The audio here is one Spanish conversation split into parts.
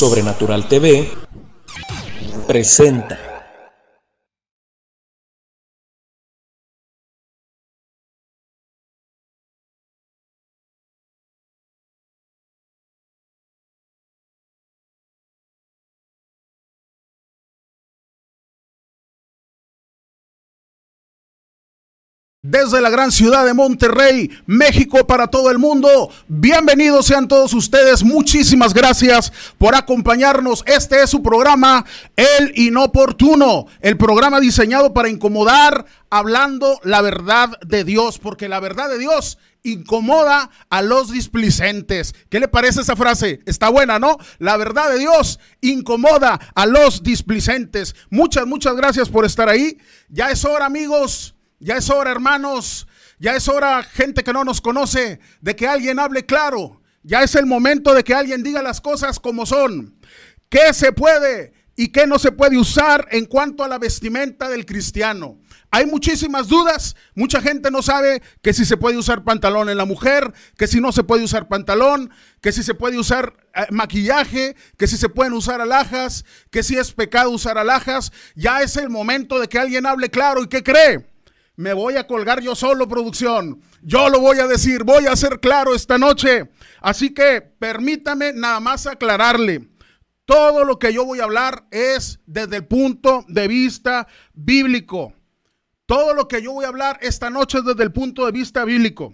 Sobrenatural TV presenta. Desde la gran ciudad de Monterrey, México para todo el mundo. Bienvenidos sean todos ustedes. Muchísimas gracias por acompañarnos. Este es su programa El Inoportuno, el programa diseñado para incomodar hablando la verdad de Dios, porque la verdad de Dios incomoda a los displicentes. ¿Qué le parece esa frase? Está buena, ¿no? La verdad de Dios incomoda a los displicentes. Muchas, muchas gracias por estar ahí. Ya es hora, amigos ya es hora, hermanos. Ya es hora, gente que no nos conoce, de que alguien hable claro. Ya es el momento de que alguien diga las cosas como son. ¿Qué se puede y qué no se puede usar en cuanto a la vestimenta del cristiano? Hay muchísimas dudas. Mucha gente no sabe que si se puede usar pantalón en la mujer, que si no se puede usar pantalón, que si se puede usar eh, maquillaje, que si se pueden usar alhajas, que si es pecado usar alhajas. Ya es el momento de que alguien hable claro y que cree me voy a colgar yo solo, producción. Yo lo voy a decir, voy a ser claro esta noche. Así que permítame nada más aclararle. Todo lo que yo voy a hablar es desde el punto de vista bíblico. Todo lo que yo voy a hablar esta noche es desde el punto de vista bíblico.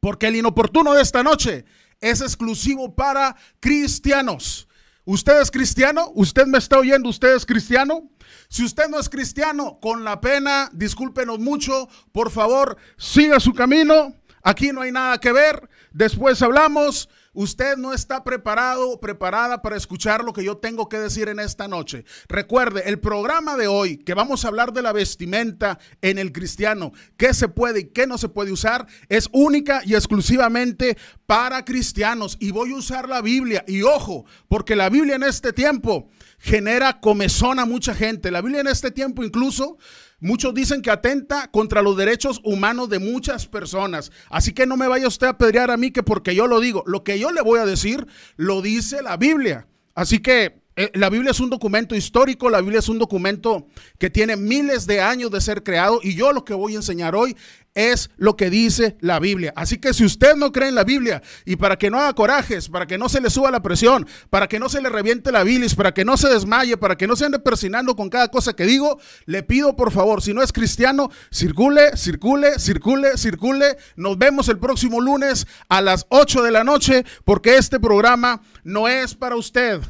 Porque el inoportuno de esta noche es exclusivo para cristianos. ¿Usted es cristiano? ¿Usted me está oyendo? ¿Usted es cristiano? Si usted no es cristiano, con la pena, discúlpenos mucho, por favor, siga su camino. Aquí no hay nada que ver. Después hablamos. Usted no está preparado preparada para escuchar lo que yo tengo que decir en esta noche. Recuerde, el programa de hoy, que vamos a hablar de la vestimenta en el cristiano, qué se puede y qué no se puede usar, es única y exclusivamente para cristianos. Y voy a usar la Biblia. Y ojo, porque la Biblia en este tiempo genera comezón a mucha gente. La Biblia en este tiempo incluso Muchos dicen que atenta contra los derechos humanos de muchas personas. Así que no me vaya usted a pedrear a mí que porque yo lo digo. Lo que yo le voy a decir lo dice la Biblia. Así que la Biblia es un documento histórico, la Biblia es un documento que tiene miles de años de ser creado y yo lo que voy a enseñar hoy es lo que dice la Biblia. Así que si usted no cree en la Biblia y para que no haga corajes, para que no se le suba la presión, para que no se le reviente la bilis, para que no se desmaye, para que no se ande persinando con cada cosa que digo, le pido por favor, si no es cristiano, circule, circule, circule, circule. Nos vemos el próximo lunes a las 8 de la noche porque este programa no es para usted.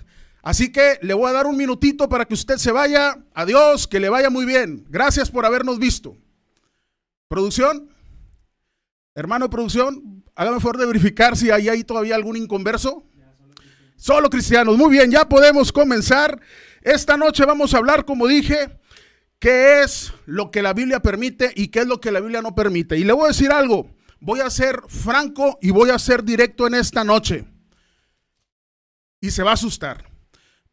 Así que le voy a dar un minutito para que usted se vaya. Adiós, que le vaya muy bien. Gracias por habernos visto. Producción, hermano producción, hágame favor de verificar si hay ahí todavía algún inconverso. Solo cristianos. Muy bien, ya podemos comenzar. Esta noche vamos a hablar, como dije, qué es lo que la Biblia permite y qué es lo que la Biblia no permite. Y le voy a decir algo, voy a ser franco y voy a ser directo en esta noche. Y se va a asustar.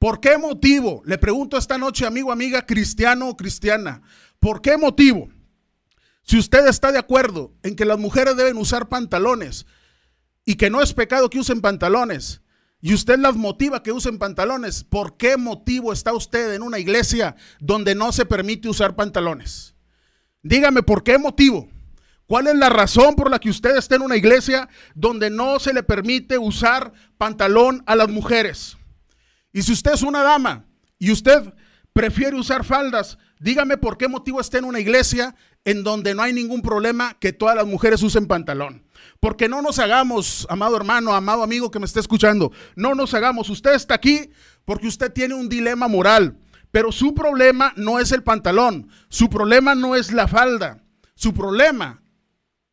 ¿Por qué motivo? Le pregunto esta noche, amigo, amiga, cristiano o cristiana. ¿Por qué motivo? Si usted está de acuerdo en que las mujeres deben usar pantalones y que no es pecado que usen pantalones, y usted las motiva que usen pantalones, ¿por qué motivo está usted en una iglesia donde no se permite usar pantalones? Dígame, ¿por qué motivo? ¿Cuál es la razón por la que usted está en una iglesia donde no se le permite usar pantalón a las mujeres? Y si usted es una dama y usted prefiere usar faldas, dígame por qué motivo está en una iglesia en donde no hay ningún problema que todas las mujeres usen pantalón. Porque no nos hagamos, amado hermano, amado amigo que me esté escuchando, no nos hagamos. Usted está aquí porque usted tiene un dilema moral, pero su problema no es el pantalón, su problema no es la falda, su problema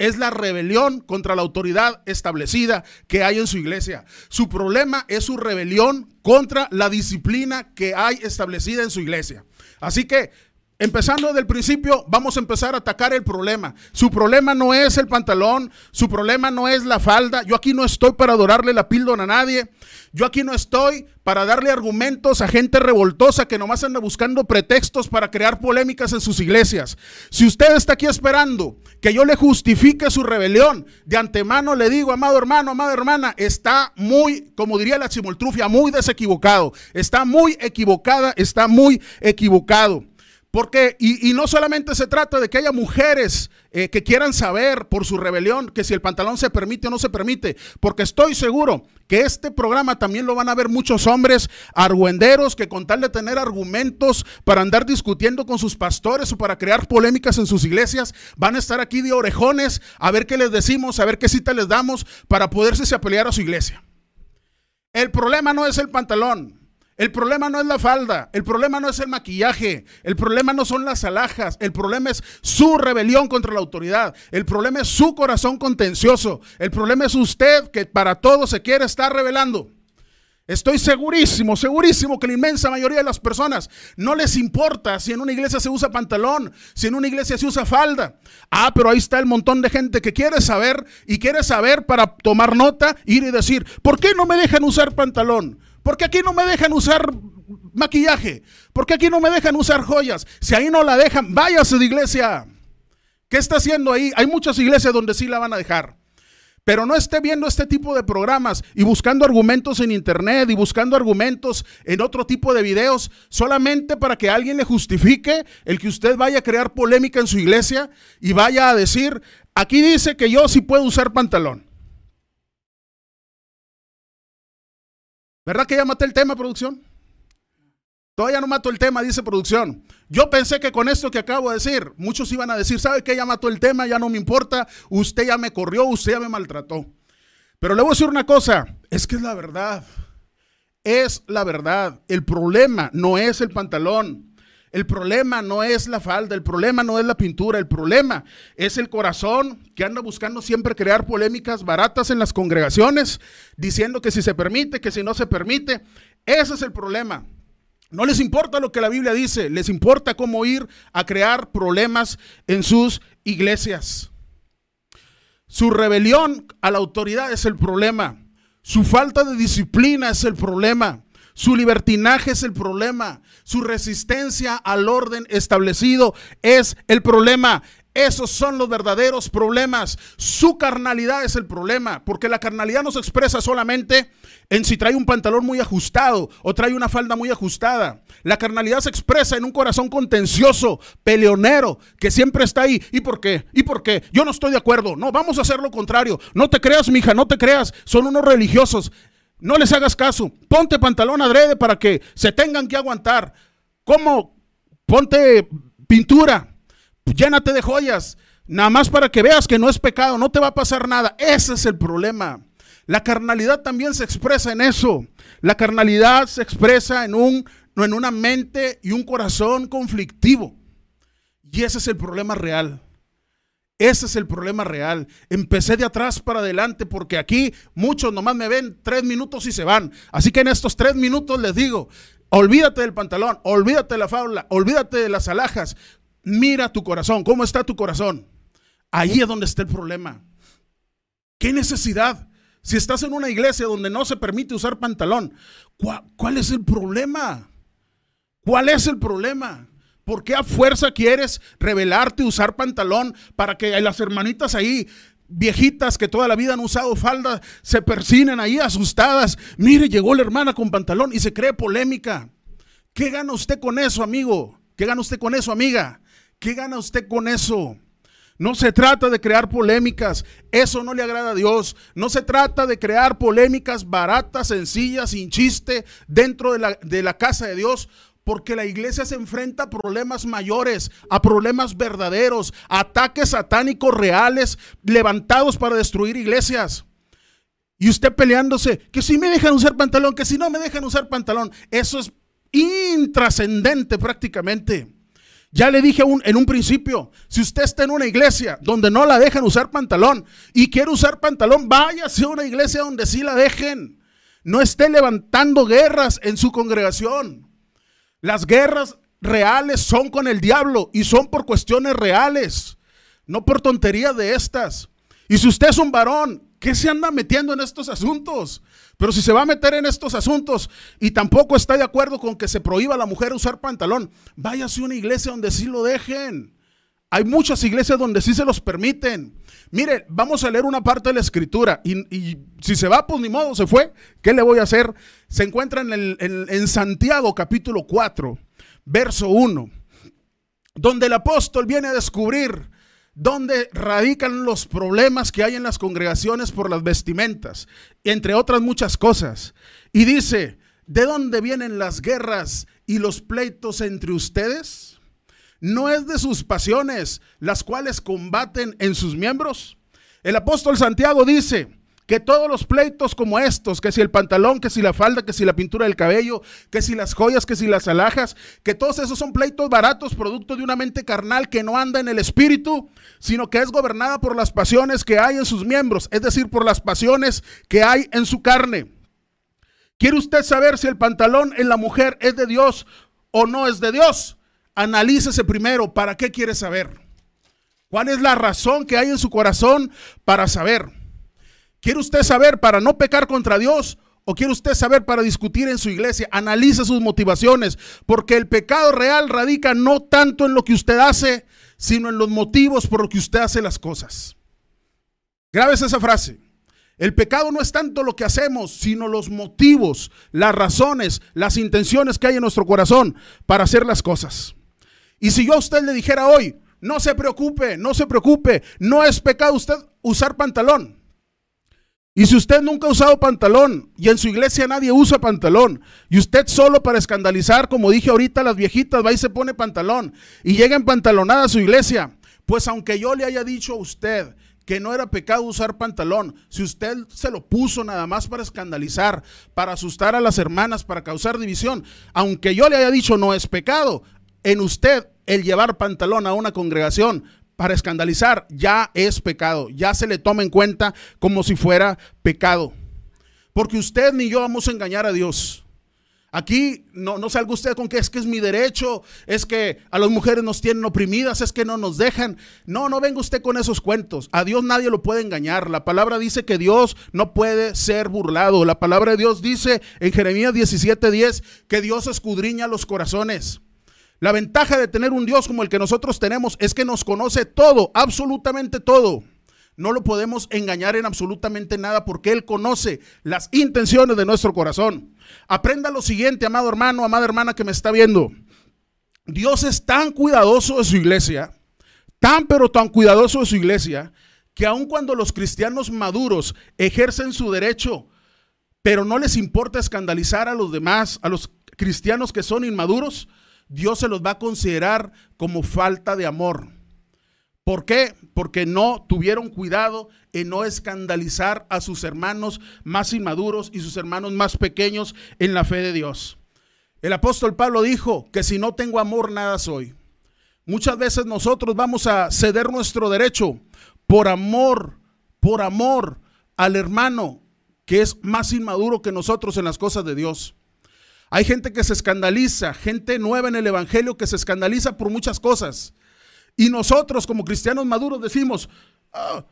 es la rebelión contra la autoridad establecida que hay en su iglesia. Su problema es su rebelión contra la disciplina que hay establecida en su iglesia. Así que empezando desde el principio, vamos a empezar a atacar el problema. Su problema no es el pantalón, su problema no es la falda. Yo aquí no estoy para adorarle la píldora a nadie. Yo aquí no estoy para darle argumentos a gente revoltosa que nomás anda buscando pretextos para crear polémicas en sus iglesias. Si usted está aquí esperando que yo le justifique su rebelión, de antemano le digo, amado hermano, amada hermana, está muy, como diría la chimoltrufia, muy desequivocado. Está muy equivocada, está muy equivocado. Porque, y, no solamente se trata de que haya mujeres eh, que quieran saber por su rebelión que si el pantalón se permite o no se permite, porque estoy seguro que este programa también lo van a ver muchos hombres argüenderos que con tal de tener argumentos para andar discutiendo con sus pastores o para crear polémicas en sus iglesias, van a estar aquí de orejones a ver qué les decimos, a ver qué cita les damos para poderse pelear a su iglesia. El problema no es el pantalón. El problema no es la falda, el problema no es el maquillaje, el problema no son las alhajas, el problema es su rebelión contra la autoridad, el problema es su corazón contencioso, el problema es usted que para todo se quiere estar revelando. Estoy segurísimo, segurísimo que la inmensa mayoría de las personas no les importa si en una iglesia se usa pantalón, si en una iglesia se usa falda. Ah, pero ahí está el montón de gente que quiere saber y quiere saber para tomar nota, ir y decir, ¿por qué no me dejan usar pantalón? Porque aquí no me dejan usar maquillaje. Porque aquí no me dejan usar joyas. Si ahí no la dejan, váyase de iglesia. ¿Qué está haciendo ahí? Hay muchas iglesias donde sí la van a dejar. Pero no esté viendo este tipo de programas y buscando argumentos en internet y buscando argumentos en otro tipo de videos solamente para que alguien le justifique el que usted vaya a crear polémica en su iglesia y vaya a decir, aquí dice que yo sí puedo usar pantalón. ¿Verdad que ya maté el tema, producción? Todavía no mato el tema, dice producción. Yo pensé que con esto que acabo de decir, muchos iban a decir, ¿sabe qué? Ya mató el tema, ya no me importa, usted ya me corrió, usted ya me maltrató. Pero le voy a decir una cosa, es que es la verdad. Es la verdad. El problema no es el pantalón. El problema no es la falda, el problema no es la pintura, el problema es el corazón que anda buscando siempre crear polémicas baratas en las congregaciones, diciendo que si se permite, que si no se permite. Ese es el problema. No les importa lo que la Biblia dice, les importa cómo ir a crear problemas en sus iglesias. Su rebelión a la autoridad es el problema. Su falta de disciplina es el problema. Su libertinaje es el problema. Su resistencia al orden establecido es el problema. Esos son los verdaderos problemas. Su carnalidad es el problema, porque la carnalidad no se expresa solamente en si trae un pantalón muy ajustado o trae una falda muy ajustada. La carnalidad se expresa en un corazón contencioso, peleonero, que siempre está ahí. ¿Y por qué? ¿Y por qué? Yo no estoy de acuerdo. No, vamos a hacer lo contrario. No te creas, mija, no te creas. Son unos religiosos. No les hagas caso. Ponte pantalón adrede para que se tengan que aguantar. ¿Cómo? Ponte pintura. Llénate de joyas. Nada más para que veas que no es pecado. No te va a pasar nada. Ese es el problema. La carnalidad también se expresa en eso. La carnalidad se expresa en, un, en una mente y un corazón conflictivo. Y ese es el problema real. Ese es el problema real. Empecé de atrás para adelante porque aquí muchos nomás me ven tres minutos y se van. Así que en estos tres minutos les digo, olvídate del pantalón, olvídate de la fábula, olvídate de las alhajas. Mira tu corazón, ¿cómo está tu corazón? Ahí es donde está el problema. ¿Qué necesidad? Si estás en una iglesia donde no se permite usar pantalón, ¿cuál, es el problema? ¿Cuál es el problema? ¿Por qué a fuerza quieres revelarte, usar pantalón para que las hermanitas ahí, viejitas que toda la vida han usado falda, se persinen ahí asustadas? Mire, llegó la hermana con pantalón y se cree polémica. ¿Qué gana usted con eso, amigo? ¿Qué gana usted con eso, amiga? ¿Qué gana usted con eso? No se trata de crear polémicas, eso no le agrada a Dios. No se trata de crear polémicas baratas, sencillas, sin chiste, dentro de la, de la casa de Dios. Porque la iglesia se enfrenta a problemas mayores, a problemas verdaderos, a ataques satánicos reales levantados para destruir iglesias. Y usted peleándose, que si me dejan usar pantalón, que si no me dejan usar pantalón. Eso es intrascendente prácticamente. Ya le dije en un principio, si usted está en una iglesia donde no la dejan usar pantalón y quiere usar pantalón, váyase a una iglesia donde sí la dejen. No esté levantando guerras en su congregación. Las guerras reales son con el diablo y son por cuestiones reales, no por tonterías de estas. Y si usted es un varón, ¿qué se anda metiendo en estos asuntos? Pero si se va a meter en estos asuntos y tampoco está de acuerdo con que se prohíba a la mujer usar pantalón, váyase a una iglesia donde sí lo dejen. Hay muchas iglesias donde sí se los permiten. Mire, vamos a leer una parte de la escritura y, si se va, pues ni modo, se fue. ¿Qué le voy a hacer? Se encuentra en, Santiago capítulo 4, verso 1, donde el apóstol viene a descubrir dónde radican los problemas que hay en las congregaciones por las vestimentas, entre otras muchas cosas. Y dice, ¿de dónde vienen las guerras y los pleitos entre ustedes? ¿No es de sus pasiones las cuales combaten en sus miembros? El apóstol Santiago dice, que todos los pleitos como estos, que si el pantalón, que si la falda, que si la pintura del cabello, que si las joyas, que si las alhajas, que todos esos son pleitos baratos, producto de una mente carnal que no anda en el espíritu, sino que es gobernada por las pasiones que hay en sus miembros, es decir, por las pasiones que hay en su carne. ¿Quiere usted saber si el pantalón en la mujer es de Dios o no es de Dios? Analícese primero, ¿para qué quiere saber? ¿Cuál es la razón que hay en su corazón para saber? ¿Quiere usted saber para no pecar contra Dios? ¿O quiere usted saber para discutir en su iglesia? Analice sus motivaciones, porque el pecado real radica no tanto en lo que usted hace, sino en los motivos por los que usted hace las cosas. Grabes esa frase. El pecado no es tanto lo que hacemos, sino los motivos, las razones, las intenciones que hay en nuestro corazón para hacer las cosas. Y si yo a usted le dijera hoy, no se preocupe, no se preocupe, no es pecado usted usar pantalón. Y si usted nunca ha usado pantalón y en su iglesia nadie usa pantalón y usted solo para escandalizar, como dije ahorita, las viejitas va y se pone pantalón y llega en pantalonada a su iglesia, pues aunque yo le haya dicho a usted que no era pecado usar pantalón, si usted se lo puso nada más para escandalizar, para asustar a las hermanas, para causar división, aunque yo le haya dicho no es pecado, en usted el llevar pantalón a una congregación para escandalizar, ya es pecado, ya se le toma en cuenta como si fuera pecado. Porque usted ni yo vamos a engañar a Dios. Aquí no, no salga usted con que es que es mi derecho, es que a las mujeres nos tienen oprimidas, es que no nos dejan. No, no venga usted con esos cuentos. A Dios nadie lo puede engañar. La palabra dice que Dios no puede ser burlado. La palabra de Dios dice en Jeremías 17:10 que Dios escudriña los corazones. La ventaja de tener un Dios como el que nosotros tenemos es que nos conoce todo, absolutamente todo. No lo podemos engañar en absolutamente nada porque Él conoce las intenciones de nuestro corazón. Aprenda lo siguiente, amado hermano, amada hermana que me está viendo. Dios es tan cuidadoso de su iglesia, tan pero tan cuidadoso de su iglesia, que aun cuando los cristianos maduros ejercen su derecho, pero no les importa escandalizar a los demás, a los cristianos que son inmaduros, Dios se los va a considerar como falta de amor. ¿Por qué? Porque no tuvieron cuidado en no escandalizar a sus hermanos más inmaduros y sus hermanos más pequeños en la fe de Dios. El apóstol Pablo dijo que si no tengo amor, nada soy. Muchas veces nosotros vamos a ceder nuestro derecho por amor, por amor al hermano que es más inmaduro que nosotros en las cosas de Dios. Hay gente que se escandaliza, gente nueva en el Evangelio que se escandaliza por muchas cosas. Y nosotros como cristianos maduros decimos, ah,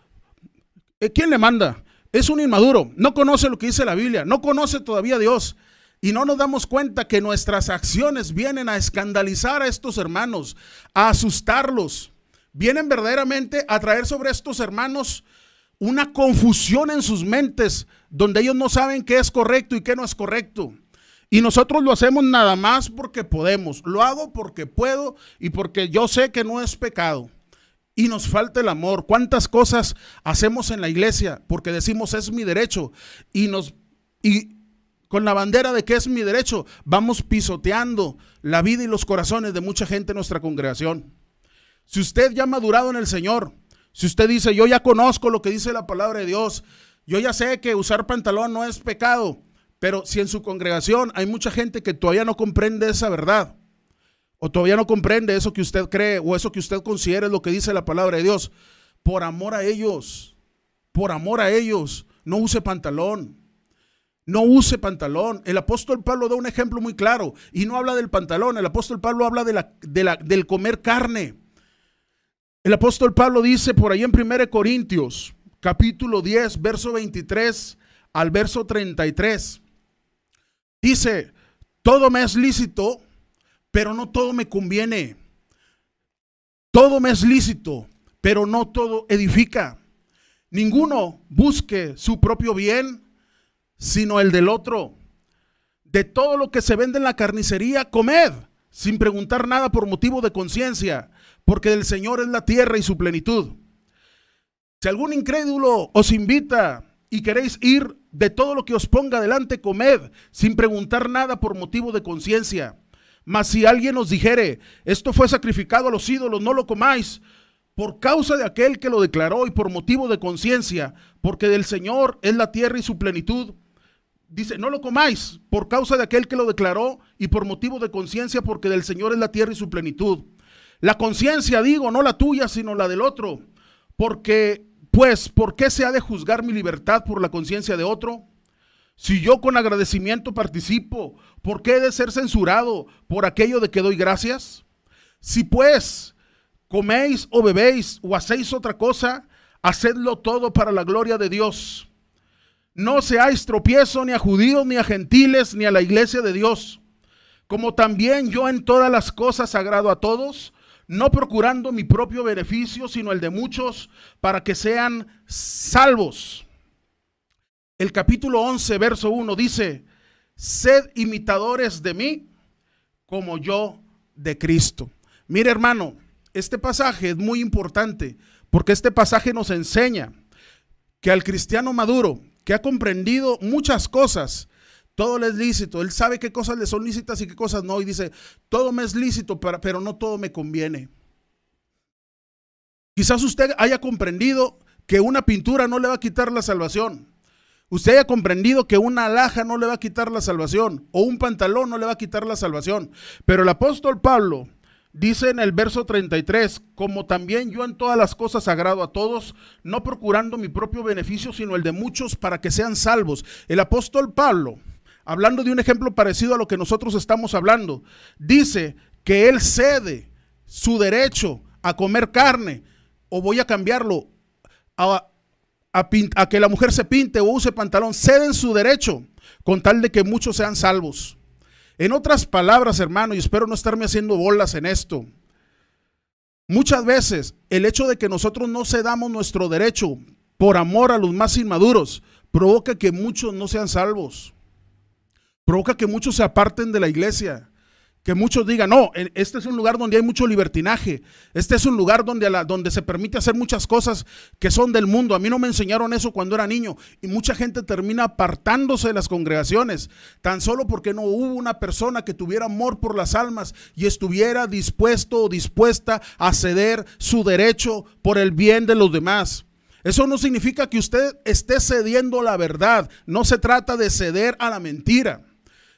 eh, ¿quién le manda? Es un inmaduro, no conoce lo que dice la Biblia, no conoce todavía a Dios. Y no nos damos cuenta que nuestras acciones vienen a escandalizar a estos hermanos, a asustarlos. Vienen verdaderamente a traer sobre estos hermanos una confusión en sus mentes, donde ellos no saben qué es correcto y qué no es correcto. Y nosotros lo hacemos nada más porque podemos. Lo hago porque puedo y porque yo sé que no es pecado. Y nos falta el amor. ¿Cuántas cosas hacemos en la iglesia porque decimos es mi derecho? Y nos y con la bandera de que es mi derecho, vamos pisoteando la vida y los corazones de mucha gente en nuestra congregación. Si usted ya ha madurado en el Señor, si usted dice, yo ya conozco lo que dice la palabra de Dios, yo ya sé que usar pantalón no es pecado, pero si en su congregación hay mucha gente que todavía no comprende esa verdad, o todavía no comprende eso que usted cree, o eso que usted considera es lo que dice la palabra de Dios, por amor a ellos, por amor a ellos, no use pantalón. no use pantalón. El apóstol Pablo da un ejemplo muy claro y no habla del pantalón. El apóstol Pablo habla de la, del comer carne. El apóstol Pablo dice por ahí en 1 Corintios, capítulo 10, verso 23 al verso 33. Dice, todo me es lícito, pero no todo me conviene. Todo me es lícito, pero no todo edifica. Ninguno busque su propio bien, sino el del otro. De todo lo que se vende en la carnicería, comed, sin preguntar nada por motivo de conciencia, porque del Señor es la tierra y su plenitud. Si algún incrédulo os invita y queréis ir, de todo lo que os ponga delante, comed, sin preguntar nada por motivo de conciencia. Mas si alguien os dijere, esto fue sacrificado a los ídolos, no lo comáis, por causa de aquel que lo declaró y por motivo de conciencia, porque del Señor es la tierra y su plenitud, Dice, no lo comáis por causa de aquel que lo declaró y por motivo de conciencia, porque del Señor es la tierra y su plenitud. La conciencia, digo, no la tuya, sino la del otro. Porque, pues, ¿por qué se ha de juzgar mi libertad por la conciencia de otro? Si yo con agradecimiento participo, ¿por qué he de ser censurado por aquello de que doy gracias? Si pues coméis o bebéis o hacéis otra cosa, hacedlo todo para la gloria de Dios. No seáis tropiezo ni a judíos, ni a gentiles, ni a la iglesia de Dios. Como también yo en todas las cosas agrado a todos, no procurando mi propio beneficio, sino el de muchos, para que sean salvos. El capítulo 11, verso 1 dice, sed imitadores de mí como yo de Cristo. Mire hermano, este pasaje es muy importante porque este pasaje nos enseña que al cristiano maduro que ha comprendido muchas cosas, todo le es lícito. Él sabe qué cosas le son lícitas y qué cosas no. Y dice, todo me es lícito, pero, no todo me conviene. Quizás usted haya comprendido que una pintura no le va a quitar la salvación. Usted haya comprendido que una alhaja no le va a quitar la salvación o un pantalón no le va a quitar la salvación. Pero el apóstol Pablo Dice en el verso 33, como también yo en todas las cosas agrado a todos, no procurando mi propio beneficio, sino el de muchos para que sean salvos. El apóstol Pablo, hablando de un ejemplo parecido a lo que nosotros estamos hablando, dice que él cede su derecho a comer carne, o voy a cambiarlo, a, a que la mujer se pinte o use pantalón, ceden su derecho con tal de que muchos sean salvos. En otras palabras, hermano, y espero no estarme haciendo bolas en esto, muchas veces el hecho de que nosotros no cedamos nuestro derecho por amor a los más inmaduros provoca que muchos no sean salvos, provoca que muchos se aparten de la iglesia, que muchos digan, no, este es un lugar donde hay mucho libertinaje, este es un lugar donde, donde se permite hacer muchas cosas que son del mundo. A mí no me enseñaron eso cuando era niño y mucha gente termina apartándose de las congregaciones, tan solo porque no hubo una persona que tuviera amor por las almas y estuviera dispuesto o dispuesta a ceder su derecho por el bien de los demás. Eso no significa que usted esté cediendo la verdad, no se trata de ceder a la mentira.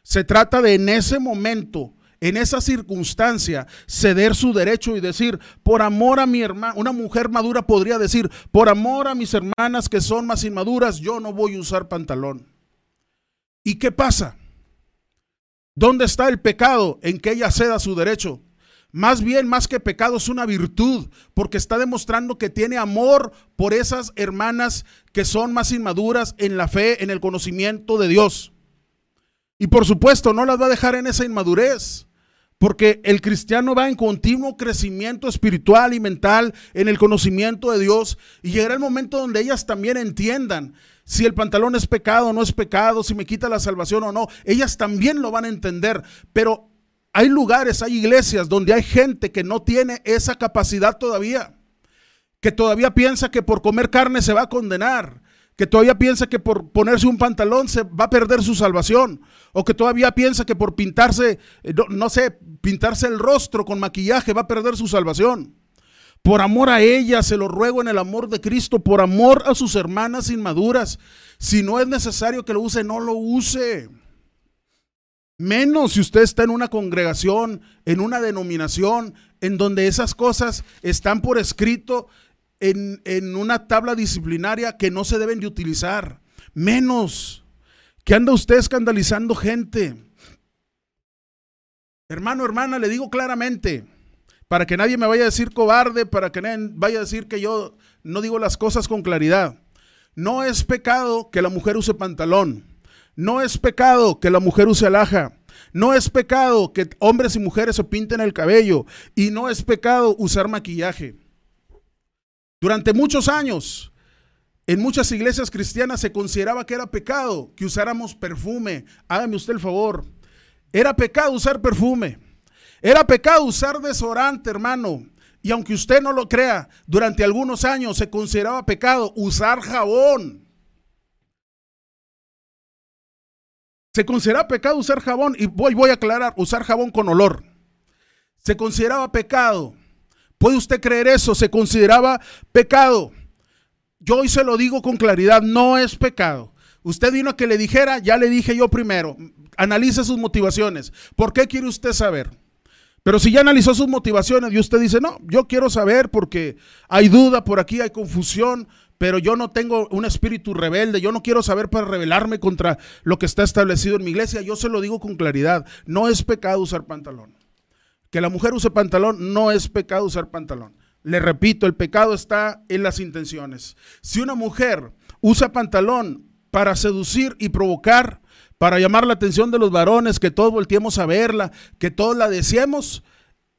Se trata de en ese momento en esa circunstancia ceder su derecho y decir, por amor a mi hermana, una mujer madura podría decir, por amor a mis hermanas que son más inmaduras, yo no voy a usar pantalón. ¿Y qué pasa? ¿Dónde está el pecado en que ella ceda su derecho? Más bien, más que pecado, es una virtud, porque está demostrando que tiene amor por esas hermanas que son más inmaduras en la fe, en el conocimiento de Dios. Y por supuesto, no las va a dejar en esa inmadurez. Porque el cristiano va en continuo crecimiento espiritual y mental en el conocimiento de Dios. Y llegará el momento donde ellas también entiendan si el pantalón es pecado o no es pecado, si me quita la salvación o no. Ellas también lo van a entender. Pero hay lugares, hay iglesias donde hay gente que no tiene esa capacidad todavía. Que todavía piensa que por comer carne se va a condenar que todavía piensa que por ponerse un pantalón se va a perder su salvación, o que todavía piensa que por pintarse, eh, no, sé, pintarse el rostro con maquillaje va a perder su salvación. Por amor a ella, se lo ruego en el amor de Cristo, por amor a sus hermanas inmaduras. Si no es necesario que lo use, no lo use. Menos si usted está en una congregación, en una denominación, en donde esas cosas están por escrito en, una tabla disciplinaria que no se deben de utilizar. Menos que anda usted escandalizando gente. Hermano, hermana, le digo claramente, para que nadie me vaya a decir cobarde, para que nadie vaya a decir que yo no digo las cosas con claridad. No es pecado que la mujer use pantalón. No es pecado que la mujer use alhaja. No es pecado que hombres y mujeres se pinten el cabello. Y no es pecado usar maquillaje. Durante muchos años, en muchas iglesias cristianas se consideraba que era pecado que usáramos perfume. Hágame usted el favor. Era pecado usar perfume. Era pecado usar desodorante, hermano. Y aunque usted no lo crea, durante algunos años se consideraba pecado usar jabón. Se consideraba pecado usar jabón, y voy, voy a aclarar, usar jabón con olor. Se consideraba pecado. ¿Puede usted creer eso? Se consideraba pecado. Yo hoy se lo digo con claridad, no es pecado. Usted vino a que le dijera, ya le dije yo primero, analice sus motivaciones. ¿Por qué quiere usted saber? Pero si ya analizó sus motivaciones y usted dice, no, yo quiero saber porque hay duda por aquí, hay confusión, pero yo no tengo un espíritu rebelde, yo no quiero saber para rebelarme contra lo que está establecido en mi iglesia, yo se lo digo con claridad, no es pecado usar pantalón. Que la mujer use pantalón, no es pecado usar pantalón. Le repito, el pecado está en las intenciones. Si una mujer usa pantalón para seducir y provocar, para llamar la atención de los varones, que todos volteemos a verla, que todos la deseemos,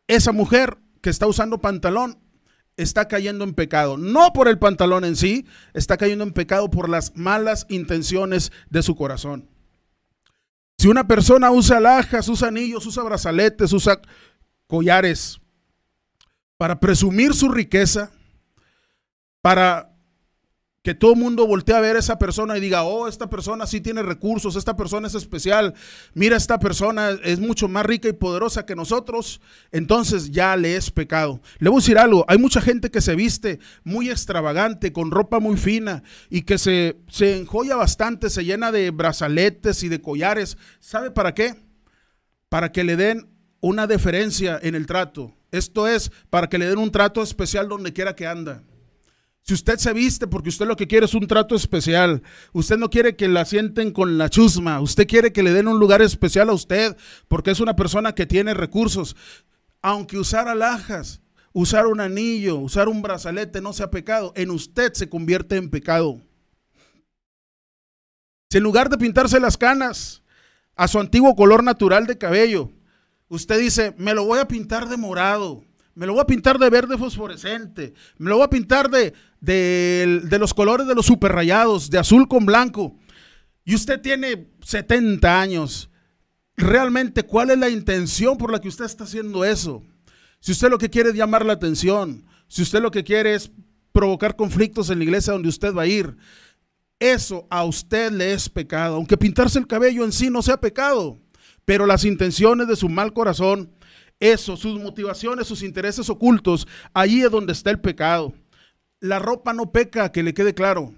esa mujer que está usando pantalón está cayendo en pecado. No por el pantalón en sí, está cayendo en pecado por las malas intenciones de su corazón. Si una persona usa alhajas, usa anillos, usa brazaletes, usa collares para presumir su riqueza, para que todo el mundo voltee a ver a esa persona y diga, oh, esta persona sí tiene recursos, esta persona es especial, mira, esta persona es mucho más rica y poderosa que nosotros, entonces ya le es pecado. Le voy a decir algo, hay mucha gente que se viste muy extravagante, con ropa muy fina y que se, se enjoya bastante, se llena de brazaletes y de collares. ¿Sabe para qué? Para que le den una deferencia en el trato. Esto es, para que le den un trato especial donde quiera que anda. Si usted se viste porque usted lo que quiere es un trato especial, usted no quiere que la sienten con la chusma, usted quiere que le den un lugar especial a usted porque es una persona que tiene recursos, aunque usar alhajas, usar un anillo, usar un brazalete no sea pecado, en usted se convierte en pecado. Si en lugar de pintarse las canas a su antiguo color natural de cabello, usted dice, me lo voy a pintar de morado, me lo voy a pintar de verde fosforescente, me lo voy a pintar de, los colores de los super rayados, de azul con blanco, y usted tiene 70 años, realmente, ¿cuál es la intención por la que usted está haciendo eso? Si usted lo que quiere es llamar la atención, si usted lo que quiere es provocar conflictos en la iglesia donde usted va a ir, eso a usted le es pecado, aunque pintarse el cabello en sí no sea pecado, pero las intenciones de su mal corazón, eso, sus motivaciones, sus intereses ocultos, allí es donde está el pecado. La ropa no peca, que le quede claro.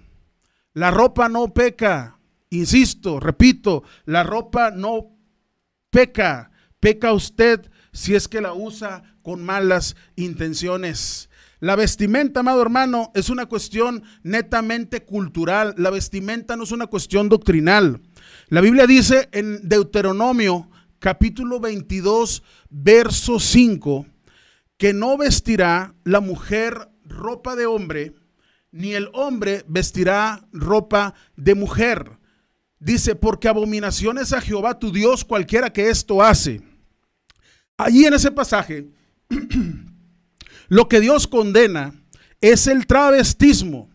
La ropa no peca. Insisto, repito, la ropa no peca. Peca usted si es que la usa con malas intenciones. La vestimenta, amado hermano, es una cuestión netamente cultural. La vestimenta no es una cuestión doctrinal. La Biblia dice en Deuteronomio capítulo 22, verso 5, que no vestirá la mujer ropa de hombre, ni el hombre vestirá ropa de mujer. Dice, porque abominaciones a Jehová tu Dios cualquiera que esto hace. Allí en ese pasaje, lo que Dios condena es el travestismo.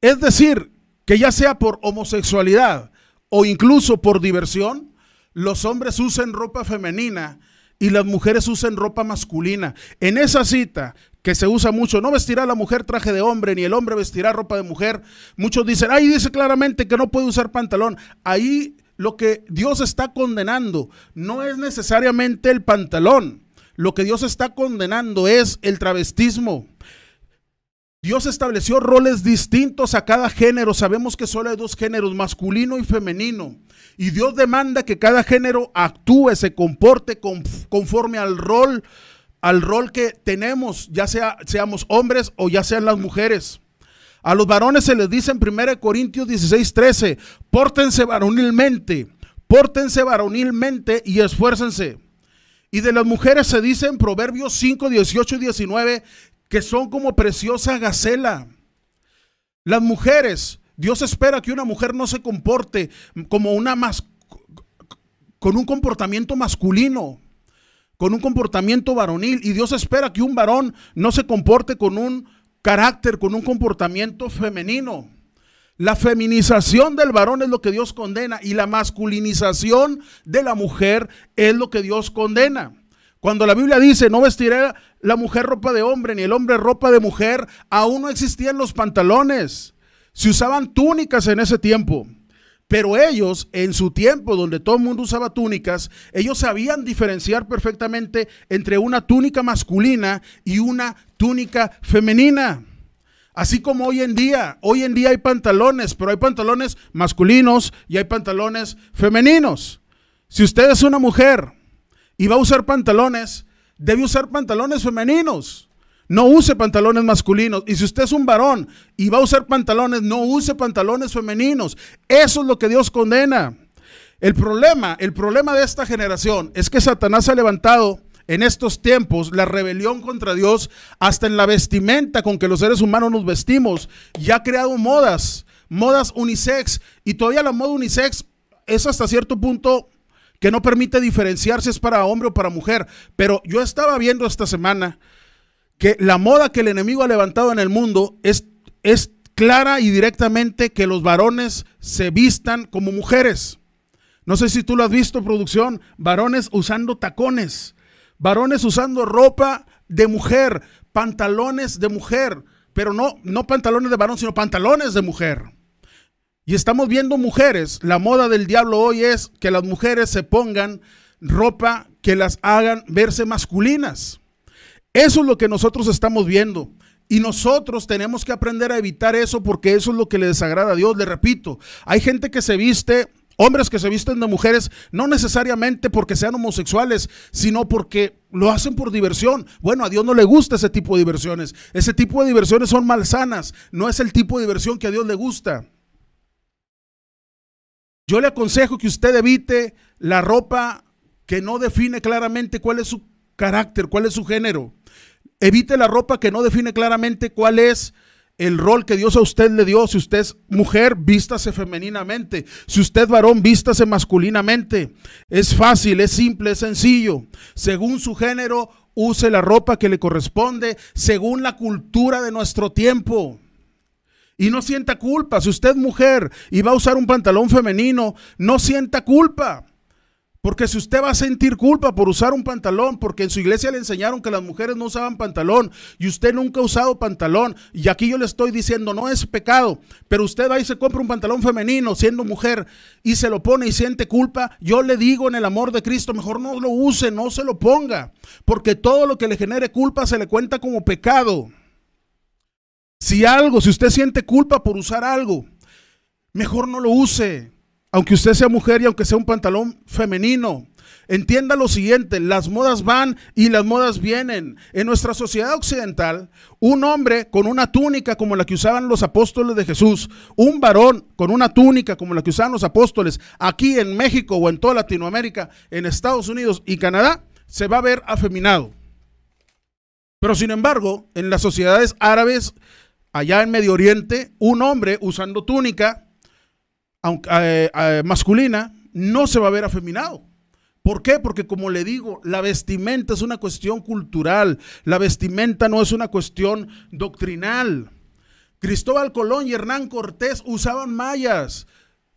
Es decir, que ya sea por homosexualidad o incluso por diversión, los hombres usen ropa femenina y las mujeres usen ropa masculina. En esa cita que se usa mucho, no vestirá la mujer traje de hombre, ni el hombre vestirá ropa de mujer. Muchos dicen, ahí dice claramente que no puede usar pantalón. Ahí lo que Dios está condenando no es necesariamente el pantalón. Lo que Dios está condenando es el travestismo. Dios estableció roles distintos a cada género. Sabemos que solo hay dos géneros, masculino y femenino. Y Dios demanda que cada género actúe, se comporte conforme al rol, al rol que tenemos, ya sea seamos hombres o ya sean las mujeres. A los varones se les dice en 1 Corintios 16, 13, pórtense varonilmente, pórtense varonilmente y esfuércense. Y de las mujeres se dice en Proverbios 5, 18 y 19 que son como preciosa gacela. Las mujeres, Dios espera que una mujer no se comporte como una con un comportamiento masculino, con un comportamiento varonil. Y Dios espera que un varón no se comporte con un carácter, con un comportamiento femenino. La feminización del varón es lo que Dios condena y la masculinización de la mujer es lo que Dios condena. Cuando la Biblia dice, no vestirá la mujer ropa de hombre ni el hombre ropa de mujer, aún no existían los pantalones. Se usaban túnicas en ese tiempo. Pero ellos, en su tiempo, donde todo el mundo usaba túnicas, ellos sabían diferenciar perfectamente entre una túnica masculina y una túnica femenina. Así como hoy en día, hoy en día hay pantalones, pero hay pantalones masculinos y hay pantalones femeninos. Si usted es una mujer y va a usar pantalones, debe usar pantalones femeninos. No use pantalones masculinos. Y si usted es un varón y va a usar pantalones, no use pantalones femeninos. Eso es lo que Dios condena. El problema, el problema de esta generación es que Satanás ha levantado en estos tiempos la rebelión contra Dios hasta en la vestimenta con que los seres humanos nos vestimos. Y ha creado modas, modas unisex. Y todavía la moda unisex es hasta cierto punto que no permite diferenciar si es para hombre o para mujer. Pero yo estaba viendo esta semana que la moda que el enemigo ha levantado en el mundo es, es clara y directamente que los varones se vistan como mujeres. No sé si tú lo has visto, producción, varones usando tacones, varones usando ropa de mujer, pantalones de mujer, pero no, no pantalones de varón, sino pantalones de mujer. Y estamos viendo mujeres, la moda del diablo hoy es que las mujeres se pongan ropa que las hagan verse masculinas. Eso es lo que nosotros estamos viendo. Y nosotros tenemos que aprender a evitar eso porque eso es lo que le desagrada a Dios. Le repito, hay gente que se viste, hombres que se visten de mujeres, no necesariamente porque sean homosexuales, sino porque lo hacen por diversión. Bueno, a Dios no le gusta ese tipo de diversiones. Ese tipo de diversiones son malsanas. No es el tipo de diversión que a Dios le gusta. Yo le aconsejo que usted evite la ropa que no define claramente cuál es su carácter, cuál es su género. Evite la ropa que no define claramente cuál es el rol que Dios a usted le dio. Si usted es mujer, vístase femeninamente. Si usted es varón, vístase masculinamente. Es fácil, es simple, es sencillo. Según su género, use la ropa que le corresponde, según la cultura de nuestro tiempo. Y no sienta culpa. Si usted es mujer y va a usar un pantalón femenino, no sienta culpa. Porque si usted va a sentir culpa por usar un pantalón, porque en su iglesia le enseñaron que las mujeres no usaban pantalón y usted nunca ha usado pantalón, y aquí yo le estoy diciendo, no es pecado, pero usted va y se compra un pantalón femenino siendo mujer y se lo pone y siente culpa, yo le digo en el amor de Cristo, mejor no lo use, no se lo ponga, porque todo lo que le genere culpa se le cuenta como pecado. Si algo, si usted siente culpa por usar algo, mejor no lo use aunque usted sea mujer y aunque sea un pantalón femenino. Entienda lo siguiente, las modas van y las modas vienen. En nuestra sociedad occidental, un hombre con una túnica como la que usaban los apóstoles de Jesús, un varón con una túnica como la que usaban los apóstoles, aquí en México o en toda Latinoamérica, en Estados Unidos y Canadá, se va a ver afeminado. Pero sin embargo, en las sociedades árabes, allá en Medio Oriente, un hombre usando túnica aunque, eh, eh, masculina, no se va a ver afeminado. ¿Por qué? Porque como le digo, la vestimenta es una cuestión cultural, la vestimenta no es una cuestión doctrinal. Cristóbal Colón y Hernán Cortés usaban mallas.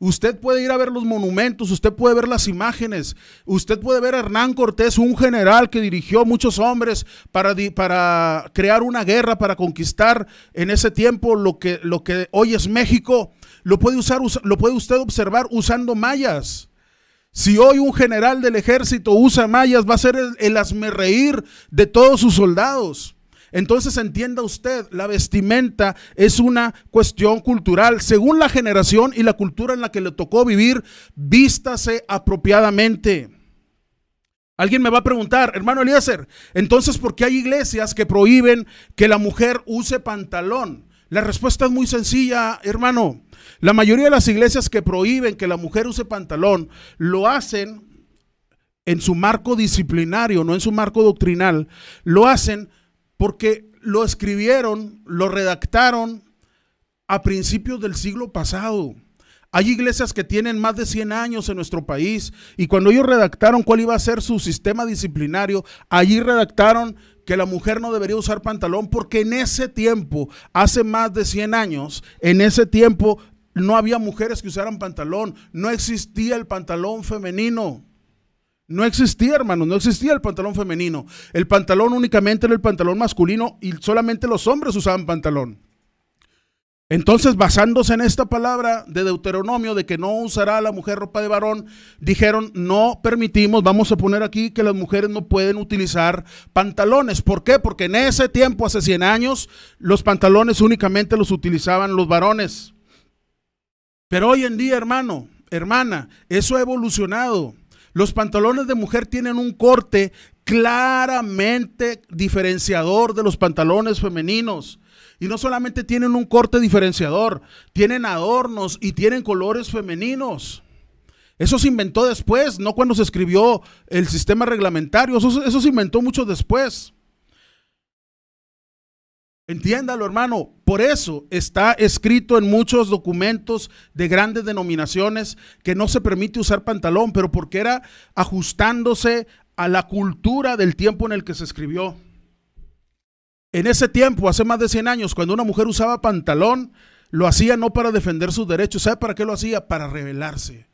Usted puede ir a ver los monumentos, usted puede ver las imágenes, usted puede ver a Hernán Cortés, un general que dirigió muchos hombres para, para crear una guerra, para conquistar en ese tiempo lo que, lo que hoy es México. Lo puede, usar, lo puede usted observar usando mallas. Si hoy un general del ejército usa mallas, va a ser el, el reír de todos sus soldados. Entonces entienda usted, la vestimenta es una cuestión cultural. Según la generación y la cultura en la que le tocó vivir, vístase apropiadamente. Alguien me va a preguntar, hermano Eliezer, entonces, ¿por qué hay iglesias que prohíben que la mujer use pantalón? La respuesta es muy sencilla, hermano. La mayoría de las iglesias que prohíben que la mujer use pantalón lo hacen en su marco disciplinario, no en su marco doctrinal. Lo hacen porque lo escribieron, lo redactaron a principios del siglo pasado. Hay iglesias que tienen más de 100 años en nuestro país y cuando ellos redactaron cuál iba a ser su sistema disciplinario, allí redactaron que la mujer no debería usar pantalón porque en ese tiempo, hace más de 100 años, en ese tiempo no había mujeres que usaran pantalón, no existía el pantalón femenino. No existía, hermano, no existía el pantalón femenino. El pantalón únicamente era el pantalón masculino y solamente los hombres usaban pantalón. Entonces, basándose en esta palabra de Deuteronomio de que no usará la mujer ropa de varón, dijeron, no permitimos, vamos a poner aquí que las mujeres no pueden utilizar pantalones. ¿Por qué? Porque en ese tiempo, hace 100 años, los pantalones únicamente los utilizaban los varones. Pero hoy en día, hermano, hermana, eso ha evolucionado. Los pantalones de mujer tienen un corte claramente diferenciador de los pantalones femeninos. Y no solamente tienen un corte diferenciador, tienen adornos y tienen colores femeninos. Eso se inventó después, no cuando se escribió el sistema reglamentario, eso, se inventó mucho después. Entiéndalo, hermano. Por eso está escrito en muchos documentos de grandes denominaciones que no se permite usar pantalón, pero porque era ajustándose a la cultura del tiempo en el que se escribió. En ese tiempo, hace más de 100 años, cuando una mujer usaba pantalón, lo hacía no para defender sus derechos. ¿Sabe para qué lo hacía? Para rebelarse,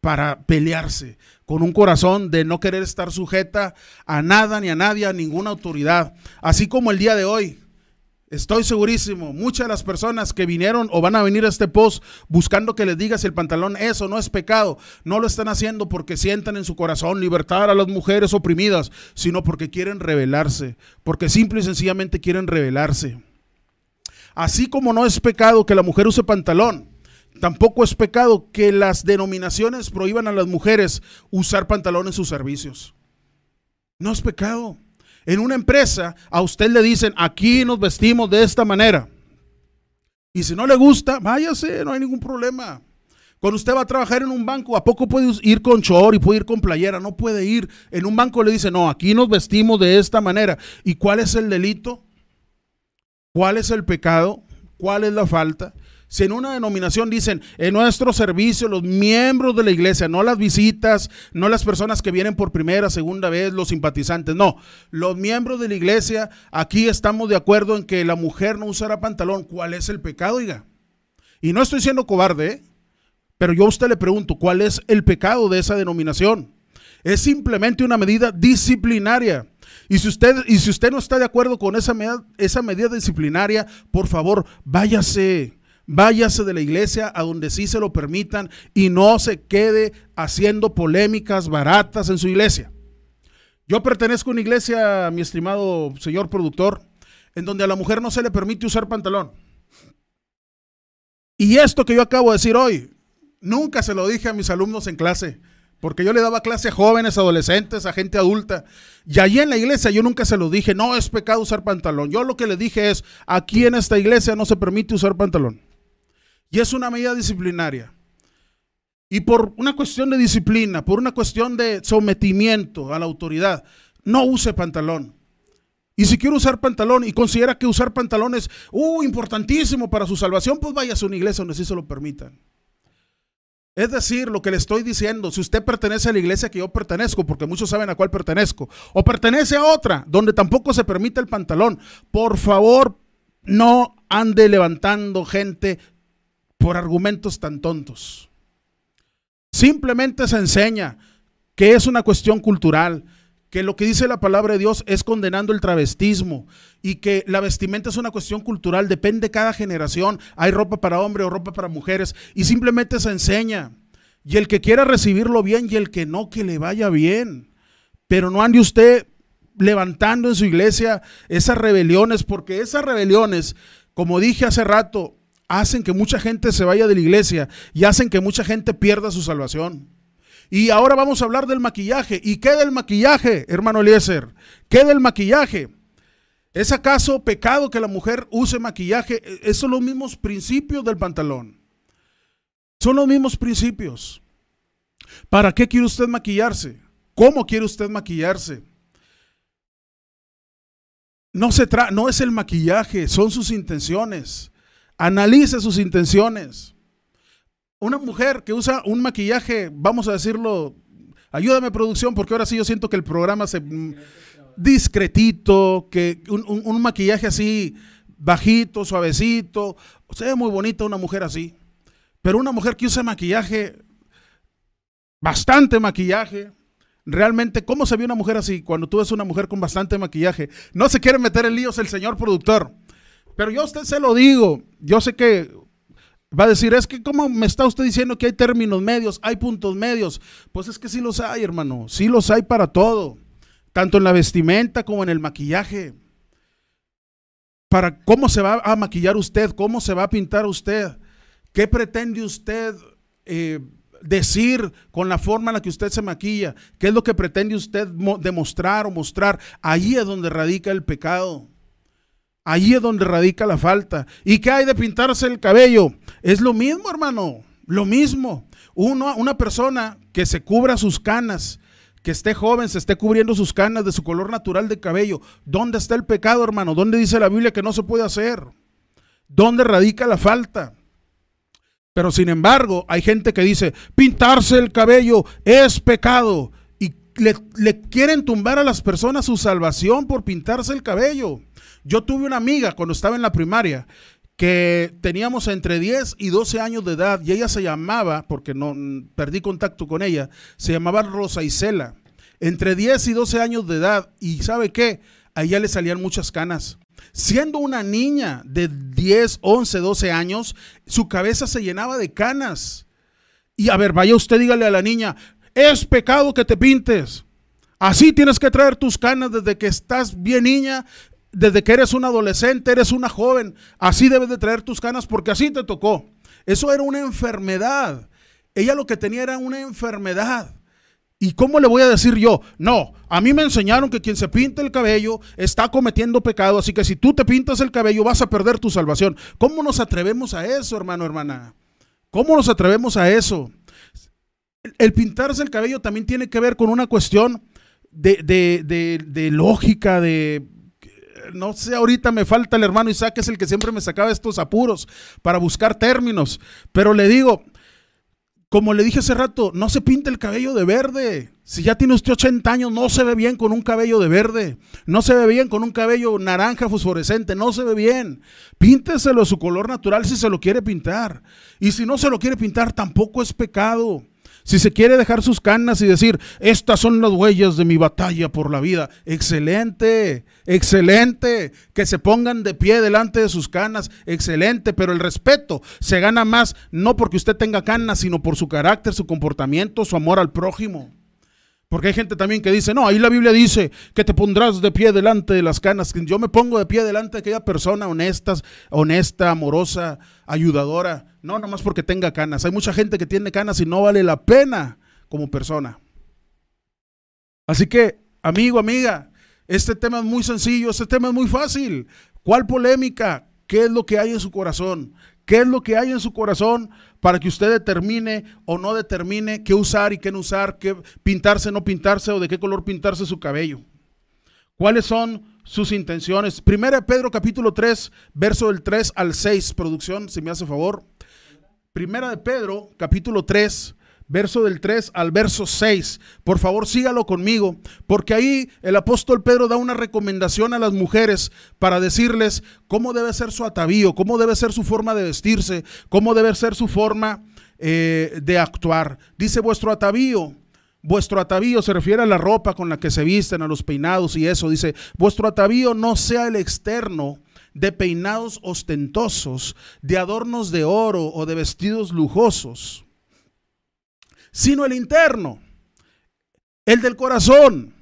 para pelearse, con un corazón de no querer estar sujeta a nada ni a nadie, a ninguna autoridad. Así como el día de hoy, Estoy segurísimo, muchas de las personas que vinieron o van a venir a este post buscando que les digas el pantalón, eso no es pecado, no lo están haciendo porque sientan en su corazón libertar a las mujeres oprimidas, sino porque quieren rebelarse, porque simple y sencillamente quieren rebelarse. Así como no es pecado que la mujer use pantalón, tampoco es pecado que las denominaciones prohíban a las mujeres usar pantalón en sus servicios. No es pecado. En una empresa a usted le dicen, aquí nos vestimos de esta manera. Y si no le gusta, váyase, no hay ningún problema. Cuando usted va a trabajar en un banco, ¿a poco puede ir con chor y puede ir con playera? No puede ir. En un banco le dicen, no, aquí nos vestimos de esta manera. ¿Y cuál es el delito? ¿Cuál es el pecado? ¿Cuál es la falta? Si en una denominación dicen, en nuestro servicio, los miembros de la iglesia, no las visitas, no las personas que vienen por primera, segunda vez, los simpatizantes, no, los miembros de la iglesia, aquí estamos de acuerdo en que la mujer no usará pantalón. ¿Cuál es el pecado, oiga? Y no estoy siendo cobarde, ¿eh? pero yo a usted le pregunto, ¿cuál es el pecado de esa denominación? Es simplemente una medida disciplinaria. Y si usted, y si usted no está de acuerdo con esa esa medida disciplinaria, por favor, váyase Váyase de la iglesia a donde sí se lo permitan y no se quede haciendo polémicas baratas en su iglesia. Yo pertenezco a una iglesia, mi estimado señor productor, en donde a la mujer no se le permite usar pantalón. Y esto que yo acabo de decir hoy, nunca se lo dije a mis alumnos en clase, porque yo le daba clase a jóvenes, adolescentes, a gente adulta. Y allí en la iglesia yo nunca se lo dije, no es pecado usar pantalón. Yo lo que le dije es, aquí en esta iglesia no se permite usar pantalón. Y es una medida disciplinaria. Y por una cuestión de disciplina, por una cuestión de sometimiento a la autoridad, no use pantalón. Y si quiere usar pantalón y considera que usar pantalón es uh, importantísimo para su salvación, pues vaya a una iglesia donde sí se lo permitan. Es decir, lo que le estoy diciendo, si usted pertenece a la iglesia que yo pertenezco, porque muchos saben a cuál pertenezco, o pertenece a otra donde tampoco se permite el pantalón, por favor, no ande levantando gente por argumentos tan tontos. Simplemente se enseña que es una cuestión cultural, que lo que dice la palabra de Dios es condenando el travestismo y que la vestimenta es una cuestión cultural, depende de cada generación, hay ropa para hombre o ropa para mujeres y simplemente se enseña. Y el que quiera recibirlo bien y el que no, que le vaya bien. Pero no ande usted levantando en su iglesia esas rebeliones, porque esas rebeliones, como dije hace rato, hacen que mucha gente se vaya de la iglesia y hacen que mucha gente pierda su salvación. Y ahora vamos a hablar del maquillaje. ¿Y qué del maquillaje, hermano Eliezer? ¿Qué del maquillaje? ¿Es acaso pecado que la mujer use maquillaje? Esos son los mismos principios del pantalón. Son los mismos principios. ¿Para qué quiere usted maquillarse? ¿Cómo quiere usted maquillarse? No, se no es el maquillaje, son sus intenciones. Analice sus intenciones. Una mujer que usa un maquillaje, vamos a decirlo, ayúdame producción, porque ahora sí yo siento que el programa se discretito, que un, maquillaje así bajito, suavecito. Se ve muy bonita una mujer así. Pero una mujer que usa maquillaje, bastante maquillaje, realmente, ¿cómo se ve una mujer así cuando tú ves una mujer con bastante maquillaje? No se quiere meter en líos el señor productor. Pero yo a usted se lo digo. Yo sé que va a decir, es que ¿cómo me está usted diciendo que hay términos medios, hay puntos medios? Pues es que sí los hay, hermano. Sí los hay para todo tanto en la vestimenta como en el maquillaje. Para cómo se va a maquillar usted, cómo se va a pintar usted, qué pretende usted eh, decir con la forma en la que usted se maquilla, qué es lo que pretende usted demostrar o mostrar. Allí es donde radica el pecado. Allí es donde radica la falta. ¿Y qué hay de pintarse el cabello? Es lo mismo, hermano. Lo mismo. Uno, una persona que se cubra sus canas, que esté joven, se esté cubriendo sus canas de su color natural de cabello. ¿Dónde está el pecado, hermano? ¿Dónde dice la Biblia que no se puede hacer? ¿Dónde radica la falta? Pero sin embargo, hay gente que dice, pintarse el cabello es pecado. Y le, quieren tumbar a las personas su salvación por pintarse el cabello. Yo tuve una amiga cuando estaba en la primaria que teníamos entre 10 y 12 años de edad y ella se llamaba, porque no perdí contacto con ella, se llamaba Rosa Isela. Entre 10 y 12 años de edad y ¿sabe qué? A ella le salían muchas canas. Siendo una niña de 10, 11, 12 años, su cabeza se llenaba de canas. Y a ver, vaya usted, dígale a la niña, es pecado que te pintes. Así tienes que traer tus canas desde que estás bien niña desde que eres un adolescente, eres una joven, así debes de traer tus canas porque así te tocó. Eso era una enfermedad. Ella lo que tenía era una enfermedad. ¿Y cómo le voy a decir yo? No, a mí me enseñaron que quien se pinta el cabello está cometiendo pecado, así que si tú te pintas el cabello vas a perder tu salvación. ¿Cómo nos atrevemos a eso, hermano, hermana? ¿Cómo nos atrevemos a eso? El pintarse el cabello también tiene que ver con una cuestión de, de lógica, de, no sé, ahorita me falta el hermano Isaac, que es el que siempre me sacaba estos apuros para buscar términos. Pero le digo, como le dije hace rato, no se pinte el cabello de verde. Si ya tiene usted 80 años, no se ve bien con un cabello de verde. No se ve bien con un cabello naranja fosforescente. No se ve bien. Pínteselo su color natural si se lo quiere pintar. Y si no se lo quiere pintar, tampoco es pecado. Si se quiere dejar sus canas y decir, estas son las huellas de mi batalla por la vida, excelente, excelente. Que se pongan de pie delante de sus canas, excelente. Pero el respeto se gana más no porque usted tenga canas, sino por su carácter, su comportamiento, su amor al prójimo. Porque hay gente también que dice, no, ahí la Biblia dice que te pondrás de pie delante de las canas. Yo me pongo de pie delante de aquella persona honesta, honesta, amorosa, ayudadora. No, nomás porque tenga canas. Hay mucha gente que tiene canas y no vale la pena como persona. Así que, amigo, amiga, este tema es muy sencillo, este tema es muy fácil. ¿Cuál polémica? ¿Qué es lo que hay en su corazón? ¿Qué es lo que hay en su corazón para que usted determine o no determine qué usar y qué no usar, qué pintarse, no pintarse o de qué color pintarse su cabello? ¿Cuáles son sus intenciones? Primera de Pedro capítulo 3, verso del 3 al 6, producción, si me hace favor. Primera de Pedro capítulo 3, verso del 3 al verso 6. Por favor, sígalo conmigo, porque ahí el apóstol Pedro da una recomendación a las mujeres para decirles cómo debe ser su atavío, cómo debe ser su forma de vestirse, cómo debe ser su forma eh, de actuar. Dice vuestro atavío. Vuestro atavío se refiere a la ropa con la que se visten, a los peinados y eso. Dice, vuestro atavío no sea el externo de peinados ostentosos, de adornos de oro o de vestidos lujosos sino el interno, el del corazón,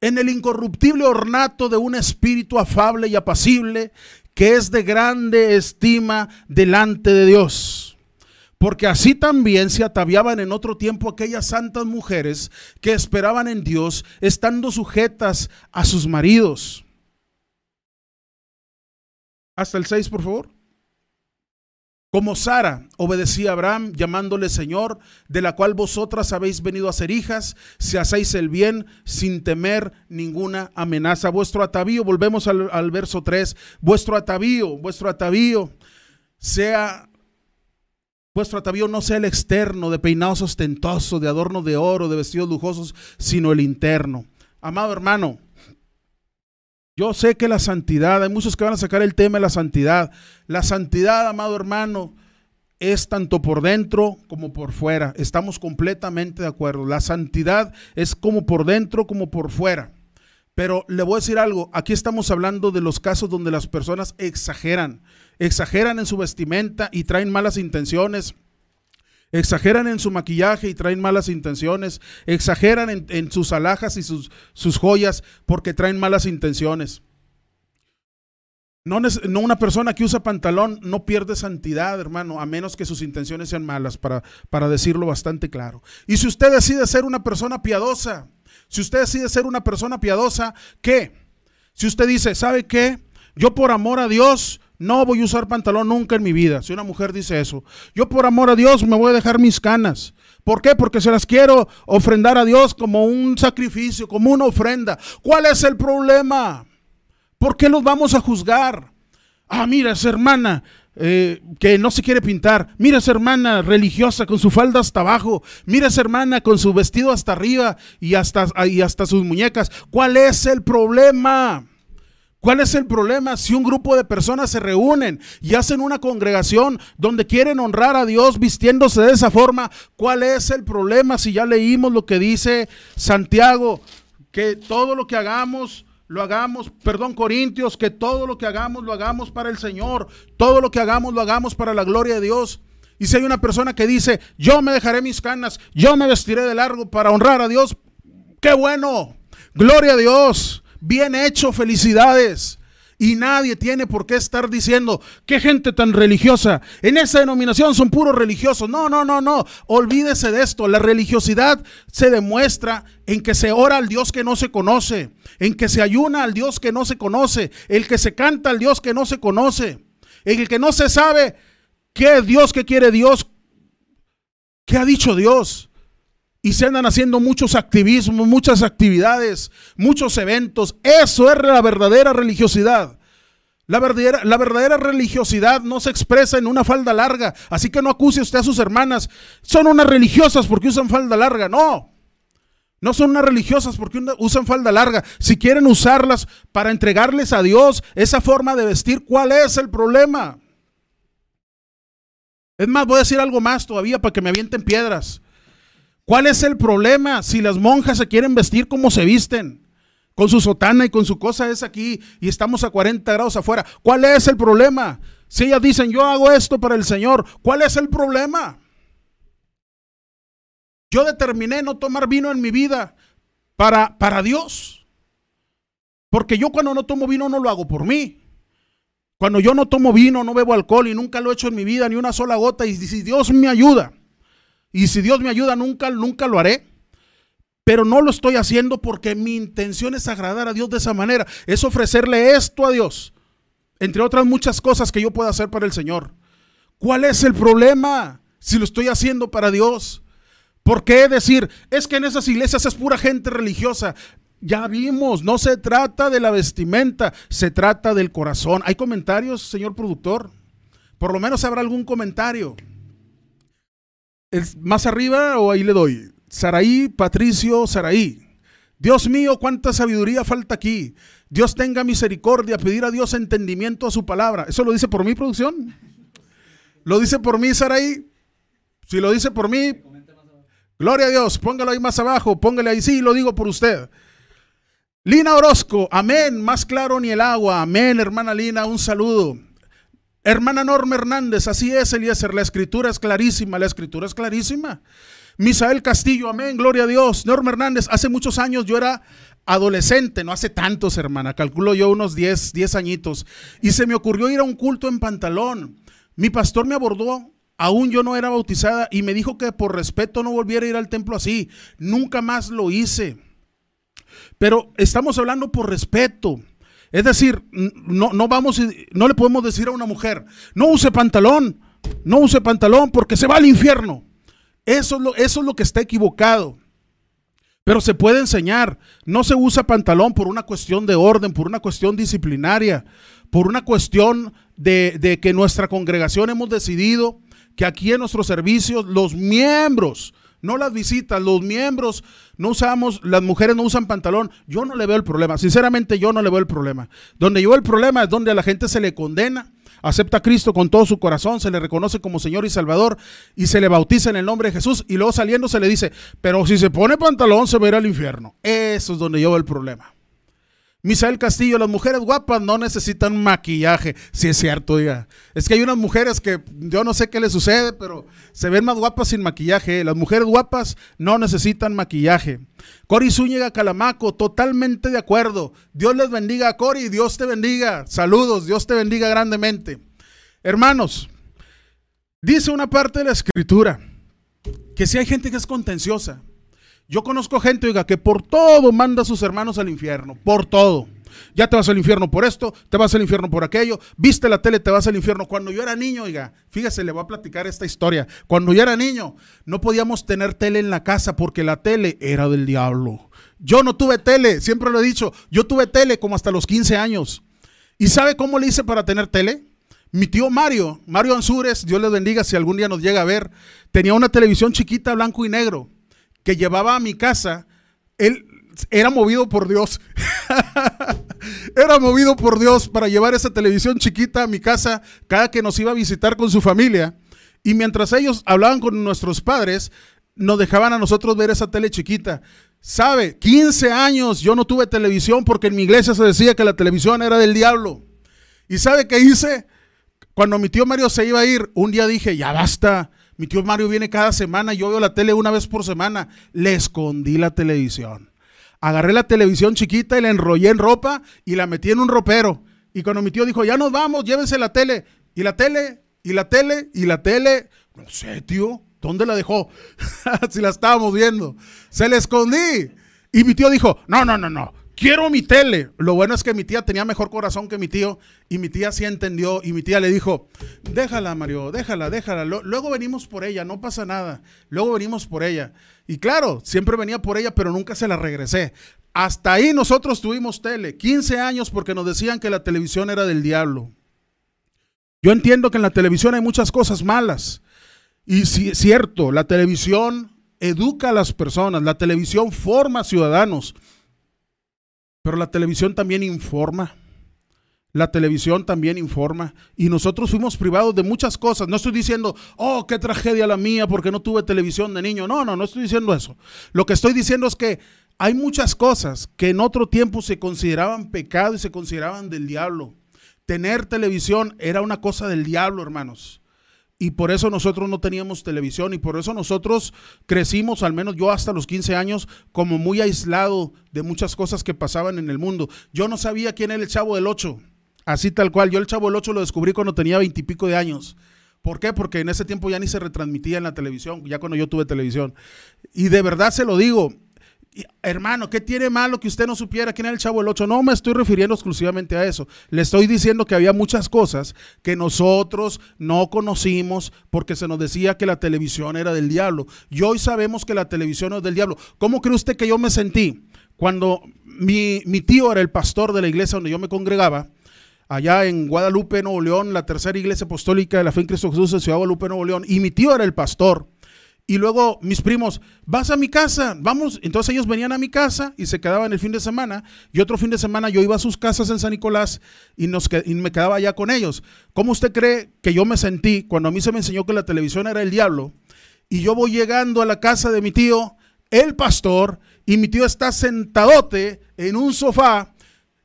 en el incorruptible ornato de un espíritu afable y apacible que es de grande estima delante de Dios. Porque así también se ataviaban en otro tiempo aquellas santas mujeres que esperaban en Dios, estando sujetas a sus maridos Hasta el 6, por favor. Como Sara obedecía a Abraham, llamándole Señor, de la cual vosotras habéis venido a ser hijas, si hacéis el bien sin temer ninguna amenaza. Vuestro atavío, volvemos al, al verso 3, vuestro atavío, vuestro atavío sea Vuestro atavío no sea el externo, de peinados ostentosos, de adorno de oro, de vestidos lujosos, sino el interno. Amado hermano, yo sé que la santidad, hay muchos que van a sacar el tema de la santidad. La santidad, amado hermano, es tanto por dentro como por fuera. Estamos completamente de acuerdo. La santidad es como por dentro como por fuera. Pero le voy a decir algo, aquí estamos hablando de los casos donde las personas exageran exageran en su vestimenta y traen malas intenciones. Exageran en su maquillaje y traen malas intenciones. Exageran en, sus alhajas y sus, sus, joyas porque traen malas intenciones. No, no, una persona que usa pantalón no pierde santidad, hermano, a menos que sus intenciones sean malas, para, para decirlo bastante claro. Y si usted decide ser una persona piadosa, si usted decide ser una persona piadosa, ¿qué? Si usted dice, ¿sabe qué? Yo por amor a Dios no voy a usar pantalón nunca en mi vida. Si una mujer dice eso, yo por amor a Dios me voy a dejar mis canas. ¿Por qué? Porque se las quiero ofrendar a Dios como un sacrificio, como una ofrenda. ¿Cuál es el problema? ¿Por qué los vamos a juzgar? Ah, mira, esa hermana eh, que no se quiere pintar. Mira esa hermana religiosa con su falda hasta abajo. Mira esa hermana con su vestido hasta arriba y hasta, y hasta sus muñecas. ¿Cuál es el problema? ¿Cuál es el problema si un grupo de personas se reúnen y hacen una congregación donde quieren honrar a Dios vistiéndose de esa forma? ¿Cuál es el problema si ya leímos lo que dice Santiago? Que todo lo que hagamos, lo hagamos, perdón, Corintios, que todo lo que hagamos, lo hagamos para el Señor. Todo lo que hagamos, lo hagamos para la gloria de Dios. Y si hay una persona que dice, yo me dejaré mis canas, yo me vestiré de largo para honrar a Dios, qué bueno, gloria a Dios. Bien hecho, felicidades. Y nadie tiene por qué estar diciendo, qué gente tan religiosa. En esa denominación son puros religiosos. No, no, no, no. Olvídese de esto. La religiosidad se demuestra en que se ora al Dios que no se conoce, en que se ayuna al Dios que no se conoce, el que se canta al Dios que no se conoce, en el que no se sabe qué es Dios, qué quiere Dios, qué ha dicho Dios. Y se andan haciendo muchos activismos, muchas actividades, muchos eventos. Eso es la verdadera religiosidad. La verdadera, la verdadera, religiosidad no se expresa en una falda larga. Así que no acuse usted a sus hermanas. Son unas religiosas porque usan falda larga. No. No son unas religiosas porque usan falda larga. Si quieren usarlas para entregarles a Dios esa forma de vestir, ¿cuál es el problema? Es más, voy a decir algo más todavía para que me avienten piedras. ¿Cuál es el problema si las monjas se quieren vestir como se visten? Con su sotana y con su cosa es aquí y estamos a 40 grados afuera. ¿Cuál es el problema? Si ellas dicen, yo hago esto para el Señor, ¿cuál es el problema? Yo determiné no tomar vino en mi vida para, para Dios. Porque yo cuando no tomo vino no lo hago por mí. Cuando yo no tomo vino, no bebo alcohol y nunca lo he hecho en mi vida, ni una sola gota, y si Dios me ayuda, y si Dios me ayuda, nunca, nunca lo haré. Pero no lo estoy haciendo porque mi intención es agradar a Dios de esa manera. Es ofrecerle esto a Dios. Entre otras muchas cosas que yo pueda hacer para el Señor. ¿Cuál es el problema si lo estoy haciendo para Dios? ¿Por qué decir, es que en esas iglesias es pura gente religiosa? Ya vimos, no se trata de la vestimenta, se trata del corazón. ¿Hay comentarios, señor productor? Por lo menos habrá algún comentario más arriba o ahí le doy? Saraí, Patricio, Saraí. Dios mío, cuánta sabiduría falta aquí. Dios tenga misericordia, pedir a Dios entendimiento a su palabra. ¿Eso lo dice por mí, producción? ¿Lo dice por mí, Saraí? Si lo dice por mí, gloria a Dios, póngalo ahí más abajo, póngale ahí, sí, lo digo por usted. Lina Orozco, amén, más claro ni el agua, amén, hermana Lina, un saludo. Hermana Norma Hernández, así es, Eliezer, la escritura es clarísima, la escritura es clarísima. Misael Castillo, amén, gloria a Dios. Norma Hernández, hace muchos años yo era adolescente, no hace tantos, hermana, calculo yo unos 10, 10 añitos, y se me ocurrió ir a un culto en pantalón. Mi pastor me abordó, aún yo no era bautizada, y me dijo que por respeto no volviera a ir al templo así. Nunca más lo hice. Pero estamos hablando por respeto. Es decir, no, no vamos, no le podemos decir a una mujer, no use pantalón, no use pantalón porque se va al infierno. Eso es lo, eso es lo que está equivocado. Pero se puede enseñar. No se usa pantalón por una cuestión de orden, por una cuestión disciplinaria, por una cuestión de, de que nuestra congregación hemos decidido que aquí en nuestros servicios los miembros, no las visitas, los miembros no usamos, las mujeres no usan pantalón. Yo no le veo el problema. Sinceramente, yo no le veo el problema. Donde yo veo el problema es donde a la gente se le condena acepta a Cristo con todo su corazón, se le reconoce como Señor y Salvador y se le bautiza en el nombre de Jesús y luego saliendo se le dice, pero si se pone pantalón se va a ir al infierno. Eso es donde yo veo el problema. Misael Castillo, las mujeres guapas no necesitan maquillaje. Si es cierto, diga. Es que hay unas mujeres que yo no sé qué les sucede, pero se ven más guapas sin maquillaje. Las mujeres guapas no necesitan maquillaje. Cori Zúñiga Calamaco, totalmente de acuerdo. Dios les bendiga, Cori, Dios te bendiga. Saludos, Dios te bendiga grandemente. Hermanos, dice una parte de la escritura que si hay gente que es contenciosa, yo conozco gente, oiga, que por todo manda a sus hermanos al infierno, por todo. Ya te vas al infierno por esto, te vas al infierno por aquello, viste la tele, te vas al infierno. Cuando yo era niño, oiga, fíjese, le voy a platicar esta historia. Cuando yo era niño, no podíamos tener tele en la casa porque la tele era del diablo. Yo no tuve tele, siempre lo he dicho, yo tuve tele como hasta los 15 años. ¿Y sabe cómo le hice para tener tele? Mi tío Mario, Mario Ansúrez, Dios le bendiga si algún día nos llega a ver, tenía una televisión chiquita, blanco y negro que llevaba a mi casa, él era movido por Dios. era movido por Dios para llevar esa televisión chiquita a mi casa cada que nos iba a visitar con su familia. Y mientras ellos hablaban con nuestros padres, nos dejaban a nosotros ver esa tele chiquita. ¿Sabe? 15 años yo no tuve televisión porque en mi iglesia se decía que la televisión era del diablo. ¿Y sabe qué hice? Cuando mi tío Mario se iba a ir, un día dije, ya basta, mi tío Mario viene cada semana, yo veo la tele una vez por semana. Le escondí la televisión. Agarré la televisión chiquita y la enrollé en ropa y la metí en un ropero. Y cuando mi tío dijo, ya nos vamos, llévense la tele. Y la tele, y la tele, y la tele. No sé, tío, ¿dónde la dejó? si la estábamos viendo. Se la escondí. Y mi tío dijo, no, no, no, no quiero mi tele. Lo bueno es que mi tía tenía mejor corazón que mi tío y mi tía sí entendió y mi tía le dijo, déjala Mario, déjala, déjala. Luego venimos por ella, no pasa nada. Luego venimos por ella. Y claro, siempre venía por ella, pero nunca se la regresé. Hasta ahí nosotros tuvimos tele, 15 años porque nos decían que la televisión era del diablo. Yo entiendo que en la televisión hay muchas cosas malas. Y si es cierto, la televisión educa a las personas, la televisión forma ciudadanos. Pero la televisión también informa. La televisión también informa. Y nosotros fuimos privados de muchas cosas. No estoy diciendo, oh, qué tragedia la mía porque no tuve televisión de niño. No, no, no estoy diciendo eso. Lo que estoy diciendo es que hay muchas cosas que en otro tiempo se consideraban pecado y se consideraban del diablo. Tener televisión era una cosa del diablo, hermanos y por eso nosotros no teníamos televisión y por eso nosotros crecimos, al menos yo hasta los 15 años, como muy aislado de muchas cosas que pasaban en el mundo. Yo no sabía quién era el chavo del 8, así tal cual. Yo el chavo del 8 lo descubrí cuando tenía veintipico de años. ¿Por qué? Porque en ese tiempo ya ni se retransmitía en la televisión, ya cuando yo tuve televisión. Y de verdad se lo digo, hermano, ¿qué tiene malo que usted no supiera quién era el Chavo del 8? No me estoy refiriendo exclusivamente a eso. Le estoy diciendo que había muchas cosas que nosotros no conocimos porque se nos decía que la televisión era del diablo. Y hoy sabemos que la televisión es del diablo. ¿Cómo cree usted que yo me sentí cuando mi, mi tío era el pastor de la iglesia donde yo me congregaba? allá en Guadalupe, Nuevo León, la tercera iglesia apostólica de la fe en Cristo Jesús en Ciudad Guadalupe, Nuevo León, y mi tío era el pastor. Y luego mis primos, vas a mi casa, vamos. Entonces ellos venían a mi casa y se quedaban el fin de semana. Y otro fin de semana yo iba a sus casas en San Nicolás y, nos, y me quedaba allá con ellos. ¿Cómo usted cree que yo me sentí cuando a mí se me enseñó que la televisión era el diablo? Y yo voy llegando a la casa de mi tío, el pastor, y mi tío está sentadote en un sofá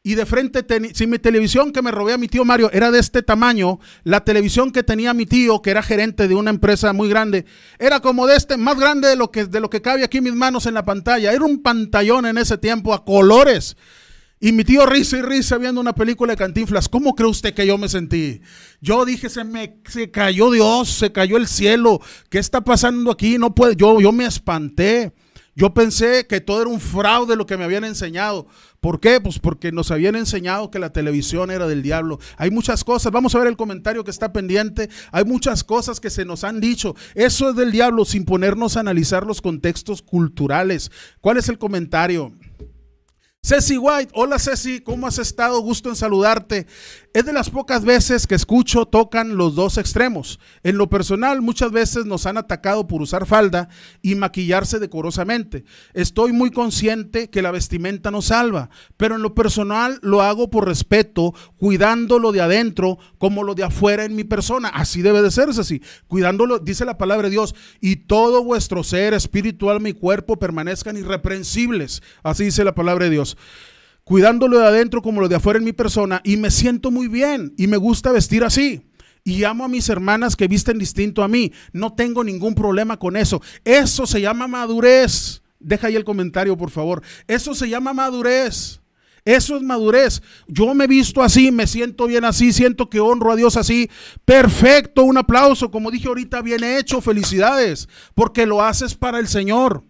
y de frente, si mi televisión que me robé a mi tío Mario era de este tamaño, la televisión que tenía mi tío, que era gerente de una empresa muy grande, era como de este, más grande de lo que, de lo que cabe aquí mis manos en la pantalla. Era un pantallón en ese tiempo a colores. Y mi tío risa y risa viendo una película de cantinflas. ¿Cómo cree usted que yo me sentí? Yo dije, se me se cayó Dios, se cayó el cielo. ¿Qué está pasando aquí? No puede, yo, yo me espanté. Yo pensé que todo era un fraude lo que me habían enseñado. ¿Por qué? Pues porque nos habían enseñado que la televisión era del diablo. Hay muchas cosas, vamos a ver el comentario que está pendiente. Hay muchas cosas que se nos han dicho. Eso es del diablo sin ponernos a analizar los contextos culturales. ¿Cuál es el comentario? Ceci White, hola Ceci, ¿cómo has estado? Gusto en saludarte. Es de las pocas veces que escucho tocan los dos extremos. En lo personal, muchas veces nos han atacado por usar falda y maquillarse decorosamente. Estoy muy consciente que la vestimenta nos salva, pero en lo personal lo hago por respeto, cuidando lo de adentro como lo de afuera en mi persona. Así debe de ser, así. Cuidándolo, dice la palabra de Dios, y todo vuestro ser, espiritual, mi cuerpo permanezcan irreprensibles. Así dice la palabra de Dios cuidándolo de adentro como lo de afuera en mi persona y me siento muy bien y me gusta vestir así. Y amo a mis hermanas que visten distinto a mí. No tengo ningún problema con eso. Eso se llama madurez. Deja ahí el comentario, por favor. Eso se llama madurez. Eso es madurez. Yo me visto así, me siento bien así, siento que honro a Dios así. Perfecto, un aplauso. Como dije ahorita, bien hecho, felicidades, porque lo haces para el Señor.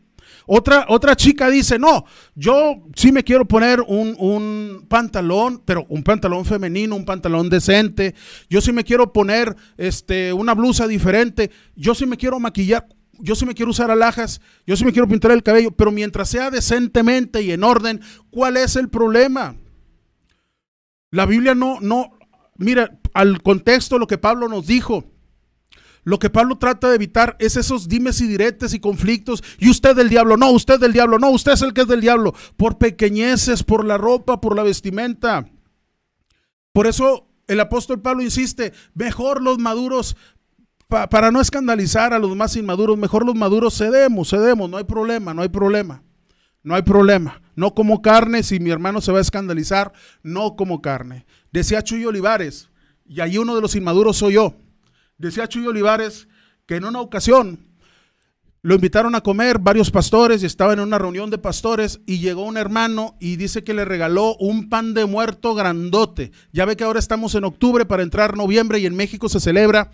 Otra, otra chica dice, no, yo sí me quiero poner un, un, pantalón, pero un pantalón femenino, un pantalón decente. Yo sí me quiero poner este, una blusa diferente. Yo sí me quiero maquillar. Yo sí me quiero usar alhajas. Yo sí me quiero pintar el cabello. Pero mientras sea decentemente y en orden, ¿cuál es el problema? La Biblia no, no, mira, al contexto lo que Pablo nos dijo. Lo que Pablo trata de evitar es esos dimes y diretes y conflictos. Y usted del diablo, no, usted del diablo, no, usted es el que es del diablo. Por pequeñeces, por la ropa, por la vestimenta. Por eso el apóstol Pablo insiste, mejor los maduros, para no escandalizar a los más inmaduros, mejor los maduros cedemos, cedemos, no hay problema, no hay problema. No hay problema. No como carne, si mi hermano se va a escandalizar, no como carne. Decía Chuy Olivares, y ahí uno de los inmaduros soy yo. Decía Chuy Olivares que en una ocasión lo invitaron a comer varios pastores y estaba en una reunión de pastores y llegó un hermano y dice que le regaló un pan de muerto grandote. Ya ve que ahora estamos en octubre para entrar noviembre y en México se celebra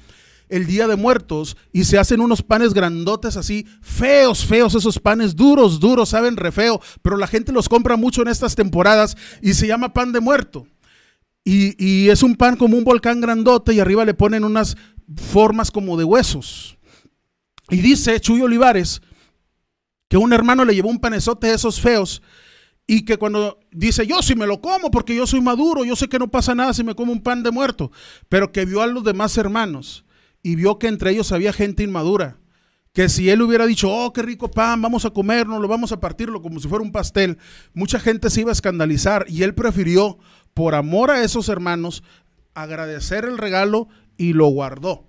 el Día de Muertos y se hacen unos panes grandotes así, feos, feos, esos panes duros, duros, saben re feo, pero la gente los compra mucho en estas temporadas y se llama pan de muerto. Y, y es un pan como un volcán grandote y arriba le ponen unas formas como de huesos. Y dice Chuy Olivares que un hermano le llevó un panezote de esos feos y que cuando dice, yo sí me lo como porque yo soy maduro, yo sé que no pasa nada si me como un pan de muerto, pero que vio a los demás hermanos y vio que entre ellos había gente inmadura, que si él hubiera dicho, oh, qué rico pan, vamos a comernos, lo vamos a partirlo como si fuera un pastel, mucha gente se iba a escandalizar y él prefirió, por amor a esos hermanos, agradecer el regalo y lo guardó.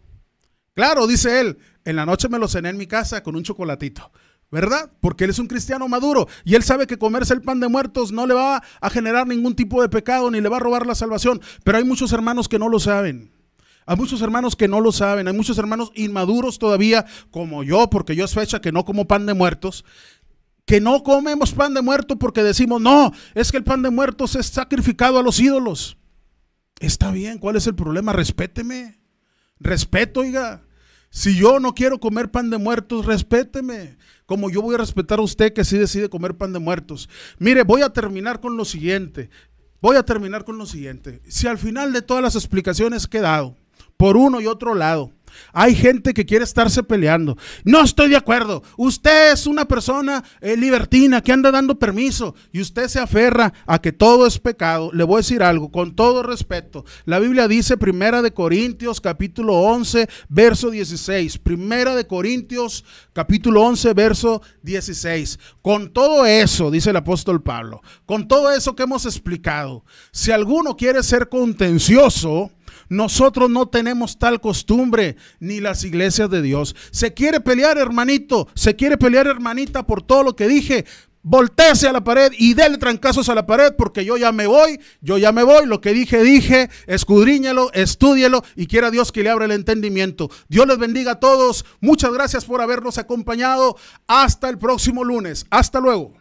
Claro, dice él, en la noche me lo cené en mi casa con un chocolatito. ¿Verdad? Porque él es un cristiano maduro y él sabe que comerse el pan de muertos no le va a generar ningún tipo de pecado ni le va a robar la salvación. Pero hay muchos hermanos que no lo saben. Hay muchos hermanos que no lo saben. Hay muchos hermanos inmaduros todavía, como yo, porque yo es fecha que no como pan de muertos. Que no comemos pan de muerto porque decimos, no, es que el pan de muertos es sacrificado a los ídolos. Está bien, ¿cuál es el problema? Respéteme. Respeto, oiga. Si yo no quiero comer pan de muertos, respéteme. Como yo voy a respetar a usted que sí decide comer pan de muertos. Mire, voy a terminar con lo siguiente. Voy a terminar con lo siguiente. Si al final de todas las explicaciones que he dado, por uno y otro lado, hay gente que quiere estarse peleando. No estoy de acuerdo. Usted es una persona eh, libertina que anda dando permiso y usted se aferra a que todo es pecado. Le voy a decir algo con todo respeto. La Biblia dice Primera de Corintios capítulo 11 verso 16. Primera de Corintios capítulo 11 verso 16. Con todo eso, dice el apóstol Pablo, con todo eso que hemos explicado, si alguno quiere ser contencioso, nosotros no tenemos tal costumbre, ni las iglesias de Dios. Se quiere pelear, hermanito, se quiere pelear, hermanita, por todo lo que dije. Voltéese a la pared y déle trancazos a la pared porque yo ya me voy, yo ya me voy, lo que dije, dije, escudriñalo, estúdielo y quiera Dios que le abra el entendimiento. Dios les bendiga a todos, muchas gracias por habernos acompañado, hasta el próximo lunes, hasta luego.